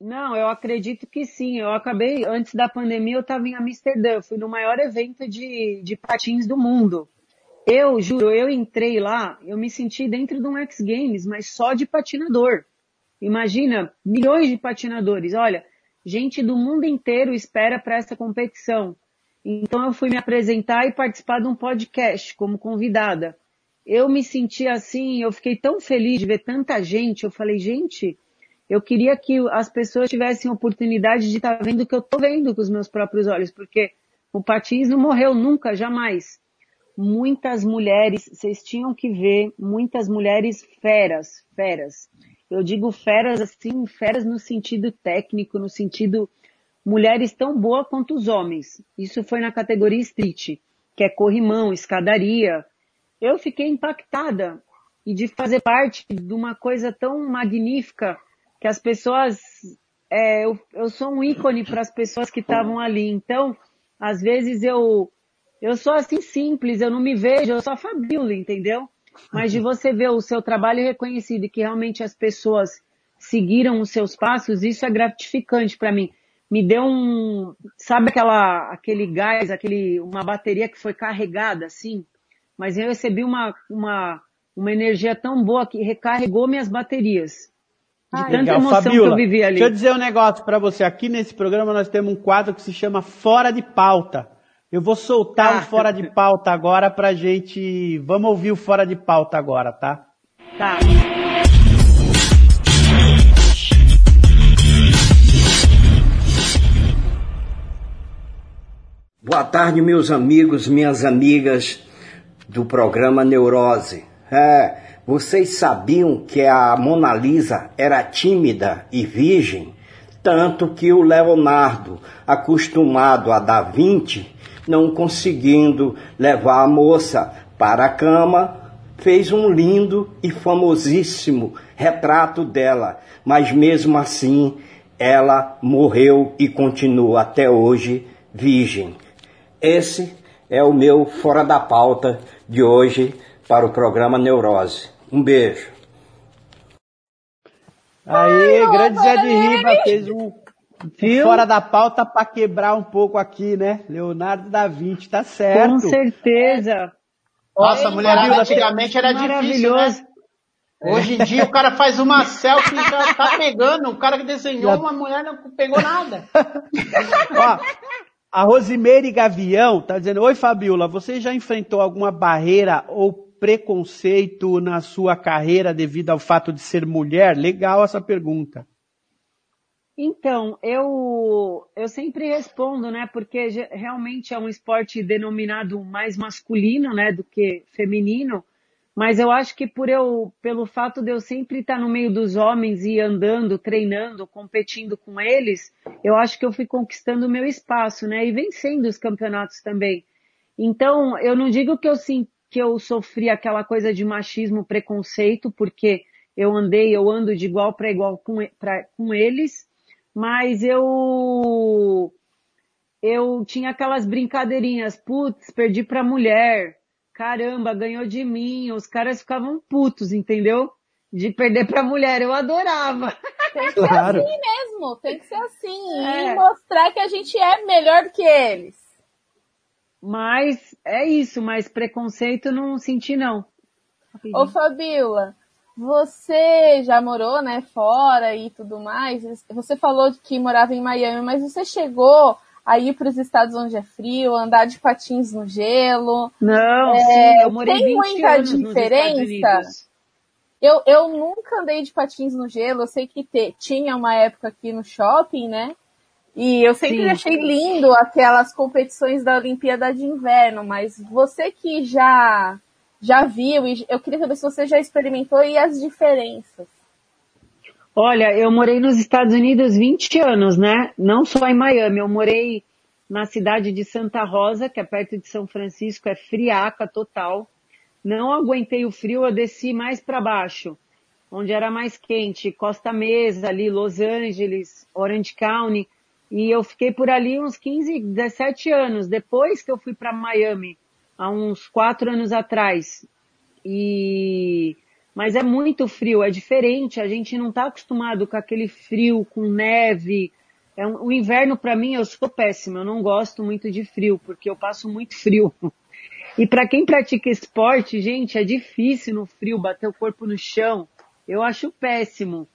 Speaker 5: Não, eu acredito que sim. Eu acabei, antes da pandemia, eu estava em Amsterdã. Fui no maior evento de, de patins do mundo. Eu, juro, eu entrei lá, eu me senti dentro de um X Games, mas só de patinador. Imagina, milhões de patinadores. Olha, gente do mundo inteiro espera para essa competição. Então eu fui me apresentar e participar de um podcast como convidada. Eu me senti assim, eu fiquei tão feliz de ver tanta gente. Eu falei, gente, eu queria que as pessoas tivessem oportunidade de estar vendo o que eu estou vendo com os meus próprios olhos, porque o patins não morreu nunca, jamais. Muitas mulheres, vocês tinham que ver, muitas mulheres feras, feras. Eu digo feras assim, feras no sentido técnico, no sentido mulheres tão boas quanto os homens. Isso foi na categoria street, que é corrimão, escadaria. Eu fiquei impactada e de fazer parte de uma coisa tão magnífica que as pessoas, é, eu, eu sou um ícone para as pessoas que estavam ali. Então, às vezes eu, eu sou assim simples, eu não me vejo, eu sou a Fabiola, entendeu? Mas de você ver o seu trabalho reconhecido e que realmente as pessoas seguiram os seus passos, isso é gratificante para mim. Me deu um, sabe aquela, aquele gás, aquele, uma bateria que foi carregada assim? Mas eu recebi uma, uma, uma energia tão boa que recarregou minhas baterias. De tanta
Speaker 2: Legal,
Speaker 5: emoção
Speaker 2: Fabiola,
Speaker 5: que eu vivi ali.
Speaker 2: Deixa eu dizer um negócio para você. Aqui nesse programa nós temos um quadro que se chama Fora de Pauta. Eu vou soltar
Speaker 5: Tá.
Speaker 2: o Fora de Pauta agora pra gente. Vamos ouvir o Fora de Pauta agora, tá?
Speaker 5: Tá.
Speaker 6: Boa tarde, meus amigos, minhas amigas do programa Neurose. É, vocês sabiam que a Mona Lisa era tímida e virgem? Tanto que o Leonardo, acostumado a Da Vinci, não conseguindo levar a moça para a cama, fez um lindo e famosíssimo retrato dela, mas mesmo assim ela morreu e continua até hoje virgem. Esse é o meu fora da pauta de hoje para o programa Neurose. Um beijo.
Speaker 2: Aí, grande Zé de Riba fez um Fora da Pauta pra quebrar um pouco aqui, né? Leonardo da Vinci, tá certo.
Speaker 5: Com certeza.
Speaker 4: Nossa, a mulherada antigamente era difícil, né?
Speaker 5: Maravilhoso.
Speaker 4: Hoje em dia o cara faz uma selfie e já tá pegando. O cara que desenhou uma mulher não pegou nada.
Speaker 2: Ó, a Rosimeire Gavião tá dizendo, Oi Fabiola, você já enfrentou alguma barreira ou preconceito na sua carreira devido ao fato de ser mulher? Legal essa pergunta.
Speaker 5: Então, eu, eu sempre respondo, né? Porque realmente é um esporte denominado mais masculino, né? Do que feminino. Mas eu acho que por eu, pelo fato de eu sempre estar no meio dos homens e andando, treinando, competindo com eles, eu acho que eu fui conquistando o meu espaço, né? E vencendo os campeonatos também. Então, eu não digo que eu sim, que eu sofri aquela coisa de machismo, preconceito, porque eu andei, eu ando de igual para igual com, pra- com eles, mas eu eu tinha aquelas brincadeirinhas, putz, perdi pra mulher, caramba, ganhou de mim, os caras ficavam putos, entendeu? De perder pra mulher, eu adorava.
Speaker 3: Tem que
Speaker 2: Claro.
Speaker 3: ser assim mesmo, tem que ser assim.
Speaker 5: É.
Speaker 3: E mostrar que a gente é melhor do que eles.
Speaker 5: Mas é isso, mas preconceito não senti não.
Speaker 3: Ô Fabiola, você já morou, né, fora e tudo mais. Você falou de que morava em Miami, mas você chegou a ir para os estados onde é frio, andar de patins no gelo.
Speaker 5: Não,
Speaker 3: É,
Speaker 5: sim, eu morei
Speaker 3: tem
Speaker 5: 20
Speaker 3: muita
Speaker 5: anos
Speaker 3: diferença? Eu, eu nunca andei de patins no gelo, eu sei que te, tinha uma época aqui no shopping, né? E eu sempre Sim. achei lindo aquelas competições da Olimpíada de Inverno, mas você que já já viu, eu queria saber se você já experimentou e as diferenças.
Speaker 5: Olha, eu morei nos Estados Unidos 20 anos, né? Não só em Miami, eu morei na cidade de Santa Rosa, que é perto de São Francisco, é friaca total. Não aguentei o frio, eu desci mais para baixo, onde era mais quente, Costa Mesa, ali, Los Angeles, Orange County, e eu fiquei por ali uns 15, 17 anos, depois que eu fui para Miami, há uns quatro anos atrás. E mas é muito frio, é diferente, a gente não está acostumado com aquele frio, com neve. É um, o inverno para mim eu sou péssimo, eu não gosto muito de frio, porque eu passo muito frio. E para quem pratica esporte, gente, é difícil no frio bater o corpo no chão. Eu acho péssimo.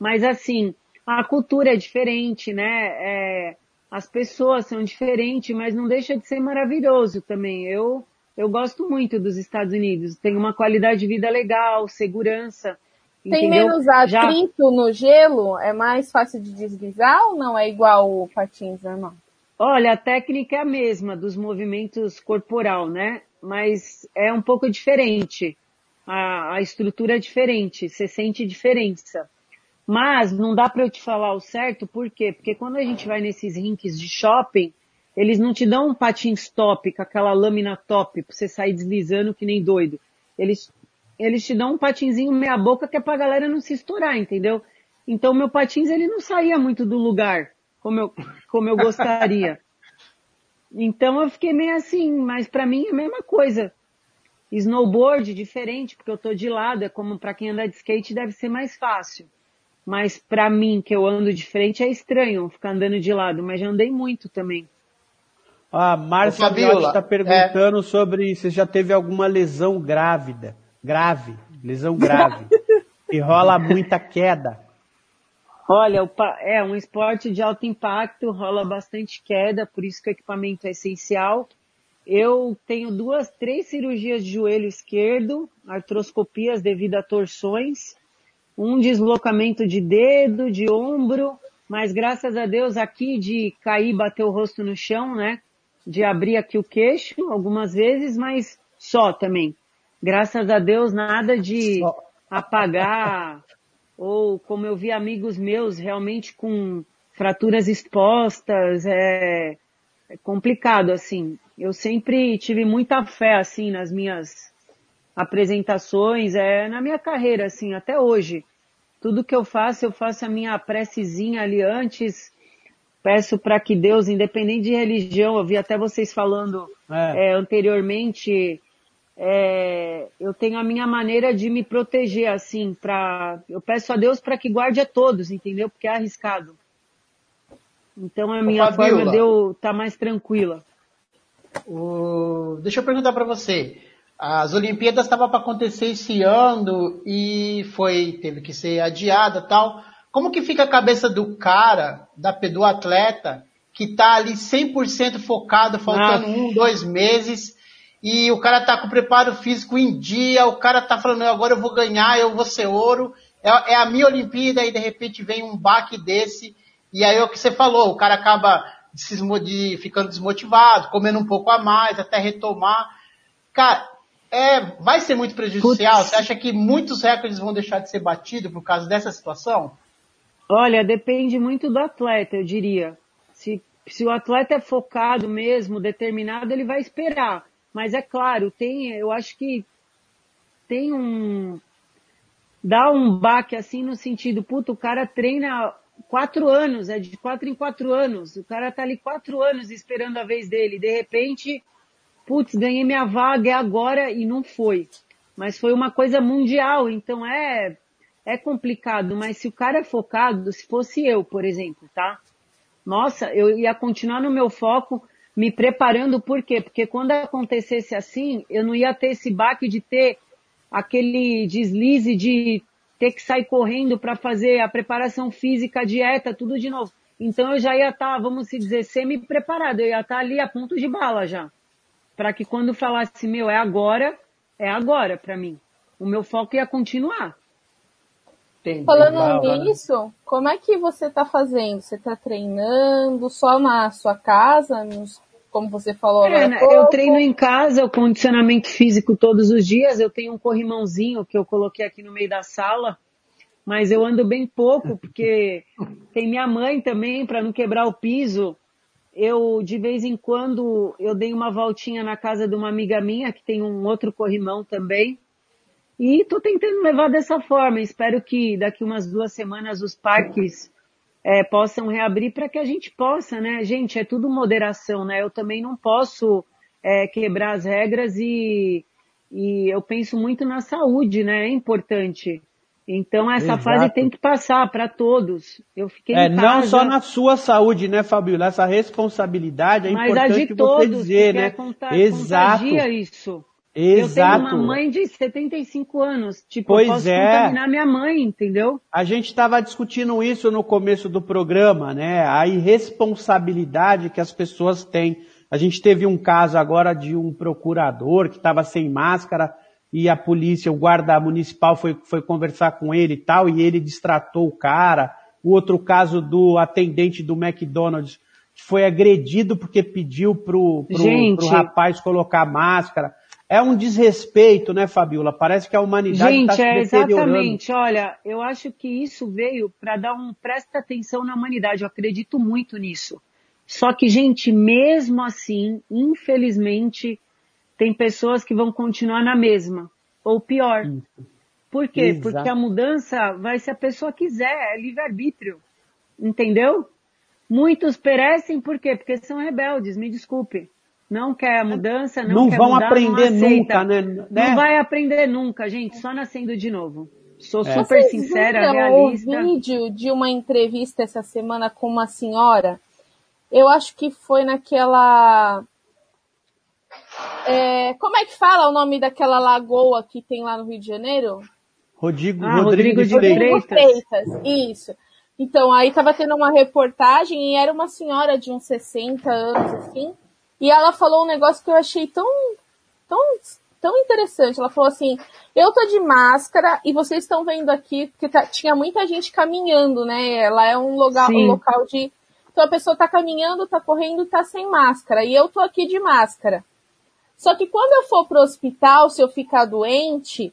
Speaker 5: Mas assim, a cultura é diferente, né? É, as pessoas são diferentes, mas não deixa de ser maravilhoso também. Eu eu gosto muito dos Estados Unidos. Tem uma qualidade de vida legal, segurança.
Speaker 3: Tem entendeu? menos atrito Já... no gelo? É mais fácil de deslizar ou não é igual o patins normal?
Speaker 5: Olha, a técnica é a mesma dos movimentos corporal, né? Mas é um pouco diferente. A, a estrutura é diferente, você sente diferença. Mas não dá para eu te falar o certo, por quê? Porque quando a gente vai nesses rinks de shopping, eles não te dão um patins top com aquela lâmina top pra você sair deslizando que nem doido. Eles, eles te dão um patinzinho meia boca que é pra galera não se estourar, entendeu? Então meu patins ele não saía muito do lugar como eu, como eu gostaria. Então eu fiquei meio assim, mas para mim é a mesma coisa. Snowboard diferente, porque eu tô de lado, é como para quem anda de skate deve ser mais fácil. Mas para mim, que eu ando de frente, é estranho ficar andando de lado, mas já andei muito também.
Speaker 2: A Márcia está perguntando é... sobre se já teve alguma lesão grávida. Grave. Lesão grave. e rola muita queda.
Speaker 5: Olha, é um esporte de alto impacto, rola bastante queda, por isso que o equipamento é essencial. Eu tenho duas, três cirurgias de joelho esquerdo, artroscopias devido a torções, um deslocamento de dedo, de ombro, mas graças a Deus aqui de cair, bater o rosto no chão, né? de abrir aqui o queixo algumas vezes, mas só também. Graças a Deus, nada de apagar, ou como eu vi amigos meus realmente com fraturas expostas, é, é complicado, assim. Eu sempre tive muita fé, assim, nas minhas apresentações, é, na minha carreira, assim, até hoje. Tudo que eu faço, eu faço a minha precezinha ali antes, Peço para que Deus, independente de religião, eu vi até vocês falando é. É, anteriormente, é, eu tenho a minha maneira de me proteger, assim, para eu peço a Deus para que guarde a todos, entendeu? Porque é arriscado. Então a minha Ô, forma de eu estar tá mais tranquila.
Speaker 4: O... Deixa eu perguntar para você. As Olimpíadas estavam para acontecer esse ano e foi teve que ser adiada tal. Como que fica a cabeça do cara, da, do atleta, que tá ali 100% focado, faltando ah. um, dois meses, e o cara tá com o preparo físico em dia, o cara tá falando, agora eu vou ganhar, eu vou ser ouro, é, é a minha Olimpíada, e de repente vem um baque desse, e aí é o que você falou, o cara acaba se, de, ficando desmotivado, comendo um pouco a mais, até retomar. Cara, é, vai ser muito prejudicial? Putz. Você acha que muitos recordes vão deixar de ser batidos por causa dessa situação?
Speaker 5: Olha, depende muito do atleta, eu diria. Se, se o atleta é focado mesmo, determinado, ele vai esperar. Mas é claro, tem, eu acho que tem um, dá um baque assim no sentido, puta, o cara treina quatro anos, é de quatro em quatro anos. O cara tá ali quatro anos esperando a vez dele. De repente, putz, ganhei minha vaga, é agora e não foi. Mas foi uma coisa mundial, então é, é complicado, mas se o cara é focado, se fosse eu, por exemplo, tá? Nossa, eu ia continuar no meu foco, me preparando, por quê? Porque quando acontecesse assim, eu não ia ter esse baque de ter aquele deslize de ter que sair correndo para fazer a preparação física, a dieta, tudo de novo. Então eu já ia estar, tá, vamos dizer, semi-preparado, eu ia estar tá ali a ponto de bala já. Para que quando falasse, meu, é agora, é agora para mim. O meu foco ia continuar.
Speaker 4: Entendi.
Speaker 3: Falando
Speaker 2: né?
Speaker 3: nisso, como é que você tá fazendo? Você tá treinando só na sua casa, nos- como você falou agora?
Speaker 5: É,
Speaker 3: há
Speaker 5: né,
Speaker 3: pouco?
Speaker 5: eu treino em casa, o condicionamento físico todos os dias. Eu tenho um corrimãozinho que eu coloquei aqui no meio da sala, mas eu ando bem pouco porque tem minha mãe também para não quebrar o piso. Eu de vez em quando eu dei uma voltinha na casa de uma amiga minha que tem um outro corrimão também. E tô tentando levar dessa forma. Espero que daqui umas duas semanas os parques é, possam reabrir para que a gente possa, né? Gente, é tudo moderação, né? Eu também não posso é, quebrar as regras e, e eu penso muito na saúde, né? É importante. Então essa
Speaker 2: Exato.
Speaker 5: fase tem que passar para todos. Eu fiquei
Speaker 2: É, não só na sua saúde, né, Fabiola? Essa responsabilidade é
Speaker 5: mas a
Speaker 2: importante
Speaker 5: de
Speaker 2: você
Speaker 5: todos,
Speaker 2: dizer,
Speaker 5: porque
Speaker 2: né?
Speaker 5: é conta-
Speaker 2: Exato.
Speaker 5: contagia isso.
Speaker 2: Exato.
Speaker 5: Eu tenho uma mãe de 75 anos, tipo,
Speaker 2: Pois
Speaker 5: eu posso
Speaker 2: é.
Speaker 5: contaminar minha mãe, entendeu?
Speaker 2: A gente estava discutindo isso no começo do programa, né? A irresponsabilidade que as pessoas têm. A gente teve um caso agora de um procurador que estava sem máscara e a polícia, o guarda municipal foi, foi conversar com ele e tal, e ele distratou o cara. O outro caso do atendente do McDonald's que foi agredido porque pediu pro, pro,
Speaker 5: Gente.
Speaker 2: pro rapaz colocar máscara. É um desrespeito, né, Fabiola? Parece que a humanidade está
Speaker 5: Gente,
Speaker 2: se
Speaker 5: é
Speaker 2: deteriorando.
Speaker 5: exatamente. Olha, eu acho que isso veio para dar um presta atenção na humanidade. Eu acredito muito nisso. Só que, gente, mesmo assim, infelizmente, tem pessoas que vão continuar na mesma. Ou pior. Por quê?
Speaker 2: Exato.
Speaker 5: Porque a mudança vai se a pessoa quiser, é livre-arbítrio. Entendeu? Muitos perecem por quê? Porque são rebeldes, me desculpe. Não quer a mudança, não,
Speaker 2: Não
Speaker 5: quer
Speaker 2: vão
Speaker 5: mudar,
Speaker 2: aprender
Speaker 5: não aceita.
Speaker 2: nunca, né? Né?
Speaker 5: Não vai aprender nunca, gente, só nascendo de novo. Sou
Speaker 2: É.
Speaker 5: super
Speaker 3: Vocês
Speaker 5: sincera, realista.
Speaker 3: o vídeo de uma entrevista essa semana com uma senhora? Eu acho que foi naquela. É, como é que fala o nome daquela lagoa que tem lá no Rio de Janeiro?
Speaker 2: Rodrigo,
Speaker 5: Ah,
Speaker 2: Rodrigo,
Speaker 5: Rodrigo
Speaker 2: de Freitas.
Speaker 5: Freitas.
Speaker 3: Isso. Então, aí tava tendo uma reportagem e era uma senhora de uns 60 anos, assim, e ela falou um negócio que eu achei tão, tão, tão interessante. Ela falou assim, eu tô de máscara e vocês estão vendo aqui que tá- tinha muita gente caminhando, né? Ela é um local,
Speaker 5: Sim.
Speaker 3: um local de... Então a pessoa tá caminhando, tá correndo e tá sem máscara. E eu tô aqui de máscara. Só que quando eu for pro hospital, se eu ficar doente,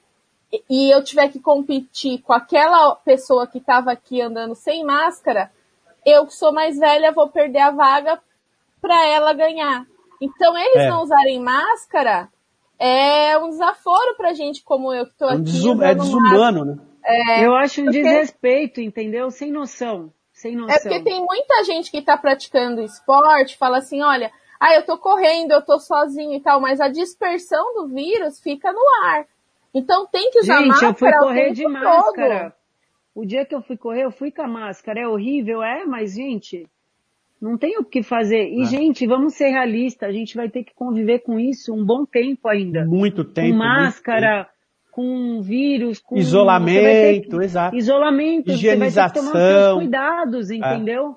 Speaker 3: e- eu tiver que competir com aquela pessoa que estava aqui andando sem máscara, eu que sou mais velha vou perder a vaga para ela ganhar. Então eles
Speaker 2: É.
Speaker 3: não usarem máscara é um desaforo pra gente como eu que tô
Speaker 2: É,
Speaker 3: aqui.
Speaker 2: desu- é desumano, né?
Speaker 5: Eu acho um
Speaker 3: porque-
Speaker 5: desrespeito, entendeu? Sem noção. Sem
Speaker 3: É
Speaker 5: noção.
Speaker 3: porque tem muita gente que tá praticando esporte, fala assim, olha, ah, eu tô correndo, eu tô sozinho e tal, mas a dispersão do vírus fica no ar. Então tem que usar
Speaker 5: Gente,
Speaker 3: máscara
Speaker 5: eu fui
Speaker 3: o
Speaker 5: correr
Speaker 3: tempo
Speaker 5: de
Speaker 3: todo.
Speaker 5: máscara. O dia que eu fui correr, eu fui com a máscara. É horrível, é, mas, gente, não tem o que fazer.
Speaker 2: É.
Speaker 5: E, gente, vamos ser realistas. A gente vai ter que conviver com isso um bom tempo ainda.
Speaker 2: Muito tempo.
Speaker 5: com máscara, com vírus, com
Speaker 2: Isolamento,
Speaker 5: que-
Speaker 2: exato.
Speaker 5: Isolamento, você vai ter que tomar
Speaker 2: Higienização.
Speaker 5: cuidados, entendeu?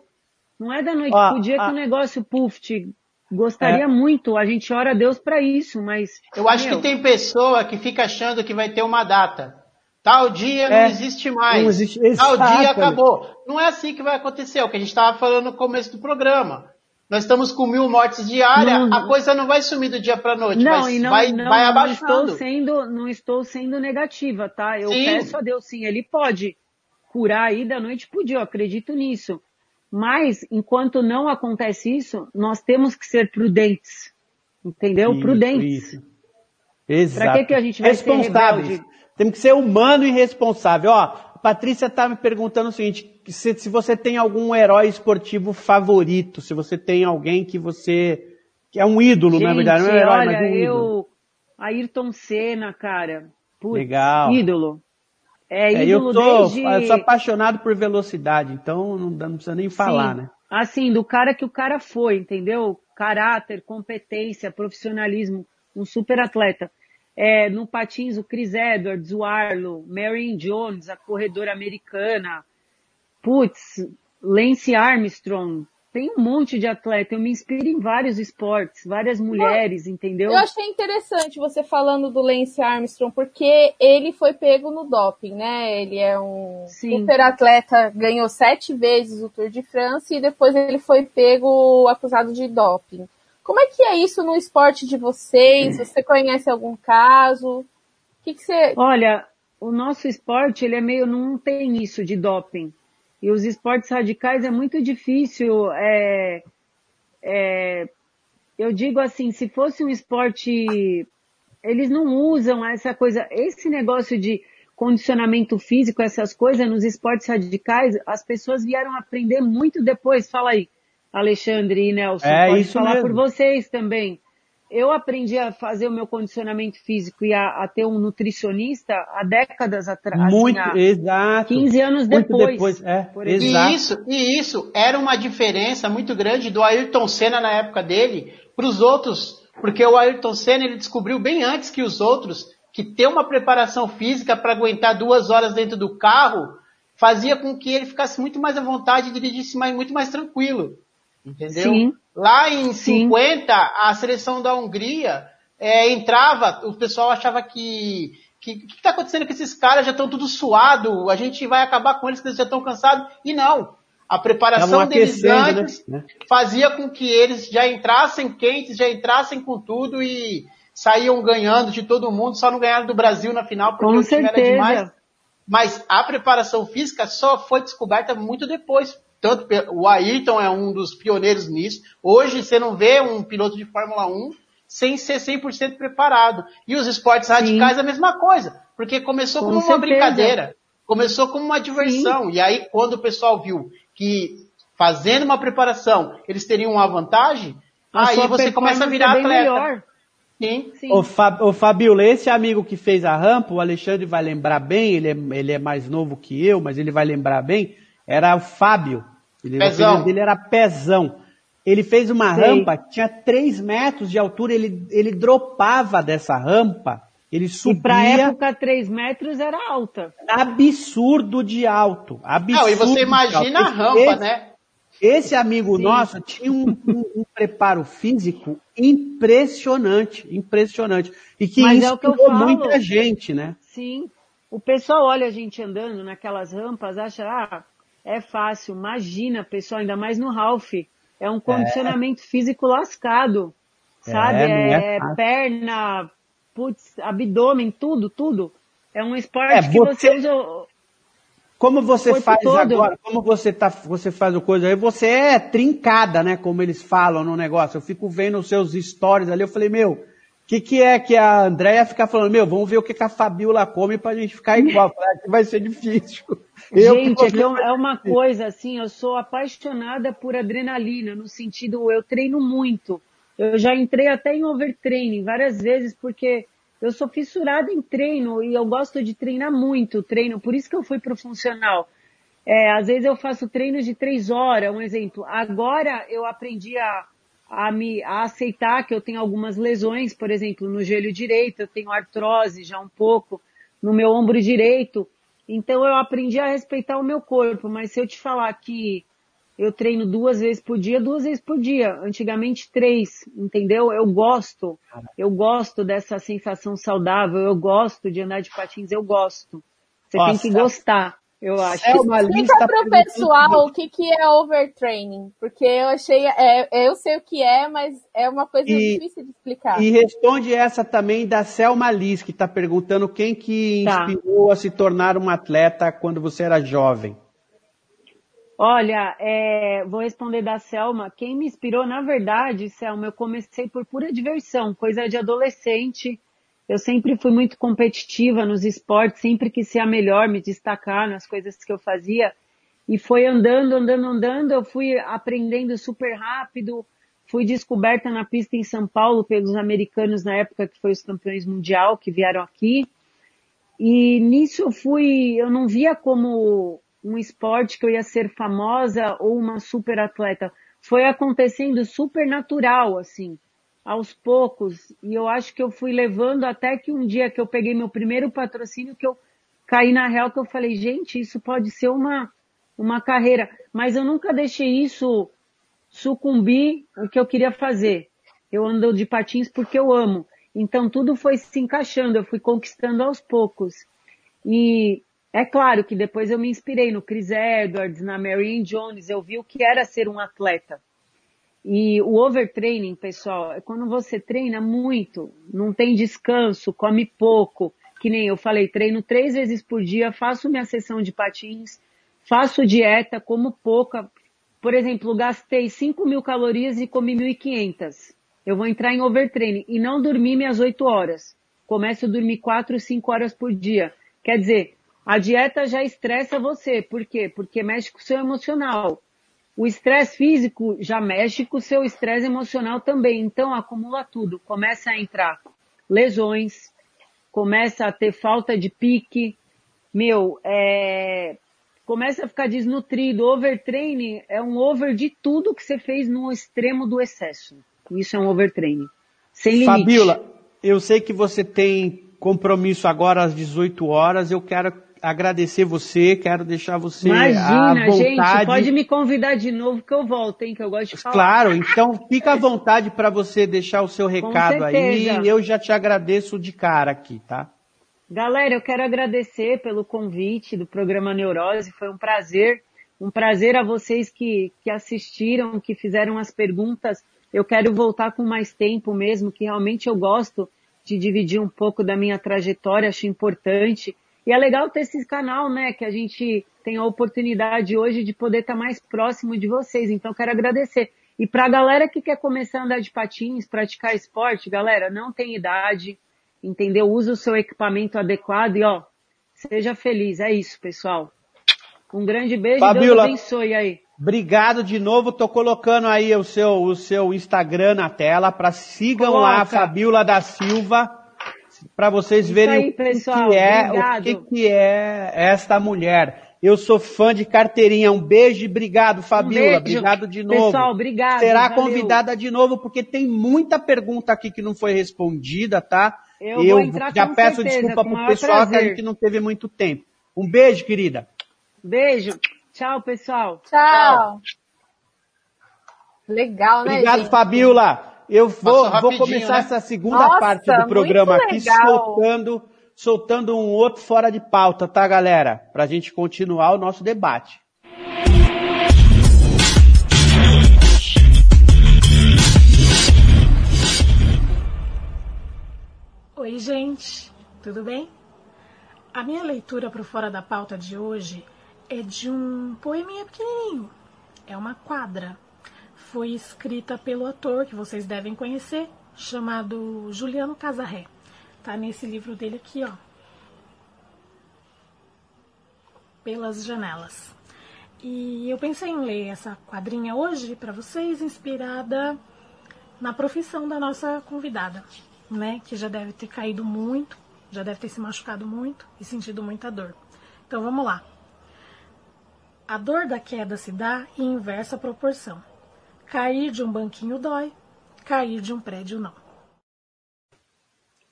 Speaker 5: Não é da noite
Speaker 2: Ó,
Speaker 5: pro dia
Speaker 2: a-
Speaker 5: que o negócio puft. Gostaria
Speaker 2: É.
Speaker 5: muito, a gente ora a Deus pra isso, mas
Speaker 4: Eu acho
Speaker 5: meu,
Speaker 4: que tem pessoa que fica achando que vai ter uma data. Tal dia
Speaker 2: É,
Speaker 4: não existe mais.
Speaker 2: não existe-
Speaker 4: Tal dia acabou. Não é assim que vai acontecer. É o que a gente estava falando no começo do programa. Nós estamos com mil mortes diárias,
Speaker 5: Não-
Speaker 4: a coisa não vai sumir do dia para noite,
Speaker 5: Não,
Speaker 4: mas
Speaker 5: e não,
Speaker 4: vai,
Speaker 5: não,
Speaker 4: vai
Speaker 5: não
Speaker 4: abaixando.
Speaker 5: estou sendo, não estou sendo negativa, tá? Eu
Speaker 4: Sim.
Speaker 5: peço a Deus sim, ele pode curar aí da noite pro dia, eu acredito nisso. Mas enquanto não acontece isso, nós temos que ser prudentes. Entendeu?
Speaker 2: Isso,
Speaker 5: prudentes.
Speaker 2: isso. Exato.
Speaker 5: Pra que que a gente vai ser
Speaker 2: Responsáveis.
Speaker 5: rebelde?
Speaker 2: Temos que ser humano e responsável. Ó, a Patrícia tá me perguntando o seguinte, se, se você tem algum herói esportivo favorito, se você tem alguém que você... que é um ídolo,
Speaker 5: Gente,
Speaker 2: na verdade, não é um herói,
Speaker 5: olha,
Speaker 2: mas um ídolo.
Speaker 5: eu... Ayrton Senna, cara. Putz,
Speaker 2: Legal.
Speaker 5: ídolo. É,
Speaker 2: É, eu, tô,
Speaker 5: desde...
Speaker 2: eu sou apaixonado por velocidade, então não, não precisa nem falar,
Speaker 5: Sim.
Speaker 2: né?
Speaker 5: Assim, do cara que o cara foi, entendeu? Caráter, competência, profissionalismo, um super atleta. É, no patins, o Chris Edwards, o Arlo, Marion Jones, a corredora americana. Putz, Lance Armstrong, tem um monte de atleta. Eu me inspiro em vários esportes, várias mulheres, entendeu?
Speaker 7: Eu achei interessante você falando do Lance Armstrong, porque ele foi pego no doping, né? Ele é um
Speaker 5: Sim.
Speaker 7: super atleta, ganhou sete vezes o Tour de France e depois ele foi pego acusado de doping. Como é que é isso no esporte de vocês? Você conhece algum caso? O que, que você.
Speaker 5: Olha, o nosso esporte, ele é meio, não tem isso de doping. E os esportes radicais é muito difícil, é, é, eu digo assim, se fosse um esporte, eles não usam essa coisa, esse negócio de condicionamento físico, essas coisas nos esportes radicais, as pessoas vieram aprender muito depois. Fala aí, Alexandre e Nelson,
Speaker 2: É
Speaker 5: pode falar
Speaker 2: mesmo.
Speaker 5: por vocês também. Eu aprendi a fazer o meu condicionamento físico e a, a ter um nutricionista há décadas atrás.
Speaker 2: Muito,
Speaker 5: assim,
Speaker 2: exato.
Speaker 5: 15 anos
Speaker 2: Muito
Speaker 5: depois.
Speaker 2: depois, é,
Speaker 5: por
Speaker 2: exato.
Speaker 5: exemplo.
Speaker 4: E isso, e isso era uma diferença muito grande do Ayrton Senna na época dele para os outros, porque o Ayrton Senna ele descobriu bem antes que os outros que ter uma preparação física para aguentar duas horas dentro do carro fazia com que ele ficasse muito mais à vontade e dirigisse mais, muito mais tranquilo. Entendeu?
Speaker 5: Sim.
Speaker 4: Lá em
Speaker 5: Sim.
Speaker 4: 50, a seleção da Hungria é, entrava, o pessoal achava que que que está acontecendo com esses caras já estão tudo suado, a gente vai acabar com eles que eles já estão cansados. E não. A preparação deles
Speaker 2: aquecendo,
Speaker 4: antes
Speaker 2: né?
Speaker 4: fazia com que eles já entrassem quentes, já entrassem com tudo e saíam ganhando de todo mundo, só não ganharam do Brasil na final porque
Speaker 5: Com
Speaker 4: o time era demais. Mas a preparação física só foi descoberta muito depois. Tanto o Ayrton é um dos pioneiros nisso. Hoje você não vê um piloto de Fórmula 1 sem ser 100% preparado. E os esportes
Speaker 5: Sim.
Speaker 4: radicais a mesma coisa, porque começou
Speaker 5: Com
Speaker 4: como uma
Speaker 5: certeza.
Speaker 4: brincadeira, começou como uma diversão. E aí quando o pessoal viu que fazendo uma preparação eles teriam uma vantagem,
Speaker 5: A
Speaker 4: aí você começa a virar
Speaker 5: é
Speaker 4: atleta.
Speaker 5: melhor.
Speaker 4: Sim.
Speaker 5: Sim.
Speaker 2: Ô, Fa- ô Fabio, esse amigo que fez a rampa, o Alexandre vai lembrar bem, ele é, ele é mais novo que eu, mas ele vai lembrar bem, era o Fábio. Ele, o
Speaker 4: Pezão.
Speaker 2: apelido dele era Pezão. Ele fez uma
Speaker 5: Sei.
Speaker 2: rampa que tinha 3 metros de altura, ele, ele dropava dessa rampa, ele
Speaker 5: E pra
Speaker 2: subia
Speaker 5: época, 3 metros era alta.
Speaker 2: absurdo de alto. Absurdo
Speaker 4: Não, e você imagina a rampa,
Speaker 2: Esse-
Speaker 4: né?
Speaker 2: Esse amigo
Speaker 5: Sim.
Speaker 2: nosso tinha um, um- um preparo físico impressionante, impressionante. E que
Speaker 5: Mas é o que eu
Speaker 2: inspirou
Speaker 5: falo.
Speaker 2: muita gente, né?
Speaker 5: Sim. O pessoal olha a gente andando naquelas rampas, acha, ah, é fácil. Imagina, pessoal, ainda mais no Ralph. É um condicionamento físico lascado. Sabe?
Speaker 2: É, não é
Speaker 5: É, perna, putz, abdômen, tudo, tudo. É um esporte
Speaker 2: É,
Speaker 5: que você
Speaker 2: você-
Speaker 5: usa.
Speaker 2: Como você faz
Speaker 5: todo.
Speaker 2: agora, como você tá, você faz o coisa aí, você é trincada, né? Como eles falam no negócio. Eu fico vendo os seus stories ali, eu falei, meu, que, que é que a Andréia fica falando, meu, vamos ver o que, que a Fabiola come pra gente ficar igual. Falei, "Ah, que vai ser difícil. Eu,
Speaker 5: Gente, é, é é uma coisa assim, eu sou apaixonada por adrenalina, no sentido, eu treino muito. Eu já entrei até em overtraining várias vezes, porque eu sou fissurada em treino e eu gosto de treinar muito treino, por isso que eu fui pro funcional. É, às vezes eu faço treinos de três horas, um exemplo. Agora eu aprendi a, a me a aceitar que eu tenho algumas lesões, por exemplo, no joelho direito, eu tenho artrose já um pouco, no meu ombro direito. Então eu aprendi a respeitar o meu corpo, mas se eu te falar que eu treino duas vezes por dia, duas vezes por dia. Antigamente três, entendeu? Eu gosto. Eu gosto dessa sensação saudável, eu gosto de andar de patins, eu gosto. Você tem
Speaker 2: Nossa.
Speaker 5: que gostar, eu acho.
Speaker 2: Selma Lins
Speaker 7: Explica
Speaker 2: tá
Speaker 7: pro pessoal o que, que é overtraining, porque eu achei, é, eu sei o que é, mas é uma coisa
Speaker 2: E-
Speaker 7: difícil de explicar.
Speaker 2: E responde essa também da Selma Liz, que está perguntando quem que
Speaker 5: Tá.
Speaker 2: inspirou a se tornar uma atleta quando você era jovem.
Speaker 5: Olha, é, vou responder da Selma. Quem me inspirou, na verdade, Selma, eu comecei por pura diversão, coisa de adolescente. Eu sempre fui muito competitiva nos esportes, sempre quis ser a melhor, me destacar nas coisas que eu fazia. E foi andando, andando, andando, eu fui aprendendo super rápido. Fui descoberta na pista em São Paulo pelos americanos na época que foi os campeões mundial que vieram aqui. E nisso eu fui, eu não via como um esporte que eu ia ser famosa ou uma super atleta. Foi acontecendo super natural, assim, aos poucos. E eu acho que eu fui levando até que um dia que eu peguei meu primeiro patrocínio, que eu caí na real, que eu falei, gente, isso pode ser uma, uma carreira. Mas eu nunca deixei isso sucumbi o que eu queria fazer. Eu ando de patins porque eu amo. Então tudo foi se encaixando, eu fui conquistando aos poucos. E é claro que depois eu me inspirei no Chris Edwards, na Marianne Jones, eu vi o que era ser um atleta. E o overtraining, pessoal, é quando você treina muito, não tem descanso, come pouco, que nem eu falei, treino três vezes por dia, faço minha sessão de patins, faço dieta, como pouca. Por exemplo, gastei 5 mil calorias e comi 1.500. Eu vou entrar em overtraining e não dormi minhas 8 horas. Começo a dormir 4, 5 horas por dia. Quer dizer, a dieta já estressa você. Por quê? Porque mexe com o seu emocional. O estresse físico já mexe com o seu estresse emocional também. Então acumula tudo. Começa a entrar lesões, começa a ter falta de pique, meu, é, começa a ficar desnutrido. Overtraining é um over de tudo que você fez no extremo do excesso. Isso é um overtraining. Sem limite.
Speaker 2: Fabiola, eu sei que você tem compromisso agora às 18 horas. Eu quero agradecer você, quero deixar você
Speaker 5: Imagina,
Speaker 2: à vontade.
Speaker 5: gente, pode me convidar de novo que eu volto, hein, que eu gosto de falar.
Speaker 2: Claro, então fica à vontade para você deixar o seu recado aí. Eu já te agradeço de cara aqui, tá?
Speaker 5: Galera, eu quero agradecer pelo convite do programa Neurose, foi um prazer, um prazer a vocês que, que assistiram, que fizeram as perguntas. Eu quero voltar com mais tempo mesmo, que realmente eu gosto de dividir um pouco da minha trajetória, acho importante. E é legal ter esse canal, né? Que a gente tem a oportunidade hoje de poder estar mais próximo de vocês. Então, quero agradecer. E para a galera que quer começar a andar de patins, praticar esporte, galera, não tem idade, entendeu? Usa o seu equipamento adequado e, ó, seja feliz. É isso, pessoal. Um grande beijo e Deus abençoe aí.
Speaker 2: Obrigado de novo. Tô colocando aí o seu, o seu Instagram na tela para sigam Coloca. lá, Fabiola da Silva para vocês Isso verem aí, o, pessoal, que é, o que, que é esta mulher. Eu sou fã de carteirinha. Um beijo e obrigado, Fabiola. Um obrigado de novo.
Speaker 5: Pessoal, obrigado.
Speaker 2: Será valeu. convidada de novo, porque tem muita pergunta aqui que não foi respondida, tá?
Speaker 5: Eu, Eu
Speaker 2: já peço
Speaker 5: certeza,
Speaker 2: desculpa pro pessoal prazer. que a gente não teve muito tempo. Um beijo, querida.
Speaker 5: Beijo. Tchau, pessoal.
Speaker 7: Tchau. Tchau. Legal,
Speaker 2: né? Obrigado, gente? Fabiola. Eu vou, vou começar né? essa segunda Nossa, parte do programa aqui soltando, soltando um outro fora de pauta, tá, galera? Pra gente continuar o nosso debate.
Speaker 8: Oi, gente, tudo bem? A minha leitura para Fora da Pauta de hoje é de um poeminha pequenininho. É uma quadra foi escrita pelo ator que vocês devem conhecer, chamado Juliano Casarré. Tá nesse livro dele aqui, ó. Pelas janelas. E eu pensei em ler essa quadrinha hoje para vocês, inspirada na profissão da nossa convidada, né? Que já deve ter caído muito, já deve ter se machucado muito e sentido muita dor. Então vamos lá. A dor da queda se dá em inversa proporção. Cair de um banquinho dói, cair de um prédio não.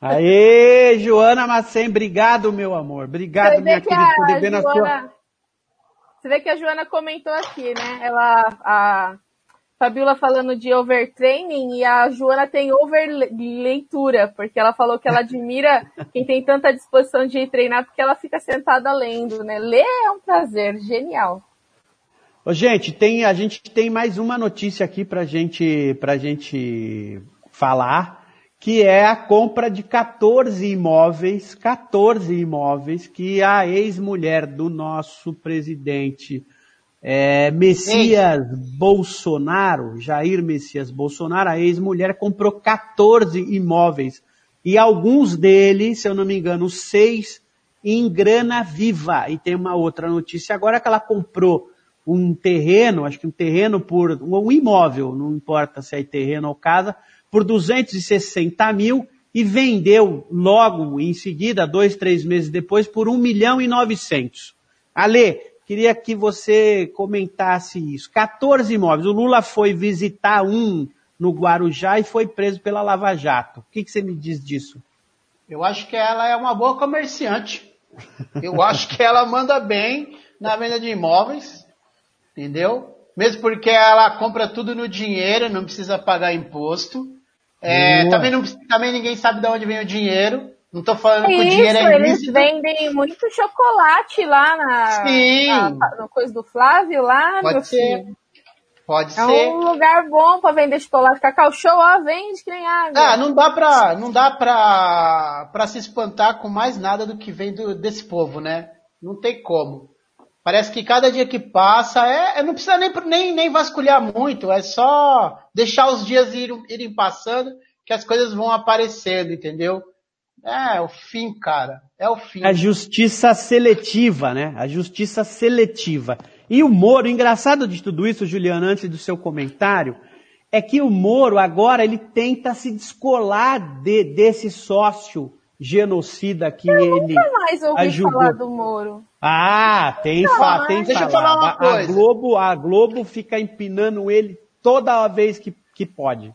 Speaker 2: Aê, Joana Macem, obrigado, meu amor. Obrigado, minha querida, por
Speaker 7: ver na sua... Você vê que a Joana comentou aqui, né? Ela, a Fabiola falando de overtraining e a Joana tem overleitura, porque ela falou que ela admira quem tem tanta disposição de treinar porque ela fica sentada lendo, né? Ler é um prazer, genial.
Speaker 2: Ô, gente, tem, a gente tem mais uma notícia aqui pra gente, pra gente falar, que é a compra de 14 imóveis, 14 imóveis que a ex-mulher do nosso presidente é, Messias Ei. Bolsonaro, Jair Messias Bolsonaro, a ex-mulher comprou 14 imóveis e alguns deles, se eu não me engano, seis em grana viva. E tem uma outra notícia agora que ela comprou um terreno, acho que um terreno por, um imóvel, não importa se é terreno ou casa, por 260 mil e vendeu logo em seguida, dois, três meses depois, por 1 milhão e 900. Ale, queria que você comentasse isso. 14 imóveis. O Lula foi visitar um no Guarujá e foi preso pela Lava Jato. O que, que você me diz disso?
Speaker 4: Eu acho que ela é uma boa comerciante. Eu acho que ela manda bem na venda de imóveis entendeu? mesmo porque ela compra tudo no dinheiro, não precisa pagar imposto. É, também, não, também ninguém sabe de onde vem o dinheiro. Não tô falando que o dinheiro é
Speaker 3: eles vendem muito chocolate lá na,
Speaker 4: Sim.
Speaker 3: na, na coisa do Flávio lá,
Speaker 4: Pode
Speaker 3: meu
Speaker 4: ser.
Speaker 3: filho.
Speaker 4: Pode
Speaker 3: É
Speaker 4: ser.
Speaker 3: um lugar bom pra vender chocolate. Cacau Show, ó, vende que nem água.
Speaker 4: Ah, não dá pra, não dá pra, pra se espantar com mais nada do que vem do- desse povo, né? Não tem como. Parece que cada dia que passa, é, é- não precisa nem, nem, nem vasculhar muito, é só deixar os dias irem, irem passando que as coisas vão aparecendo, entendeu? É o fim, cara. É o fim.
Speaker 2: A justiça seletiva, né? A justiça seletiva. E o Moro, engraçado de tudo isso, Juliana, antes do seu comentário, é que o Moro agora ele tenta se descolar de- desse sócio genocida que ele
Speaker 3: Nunca mais ouvi
Speaker 2: ajudou.
Speaker 3: falar do Moro.
Speaker 2: Ah, tem, fa tem
Speaker 4: Deixa eu
Speaker 2: falado.
Speaker 4: falar uma
Speaker 2: A-
Speaker 4: coisa.
Speaker 2: A Globo, a Globo fica empinando ele toda vez que, que pode.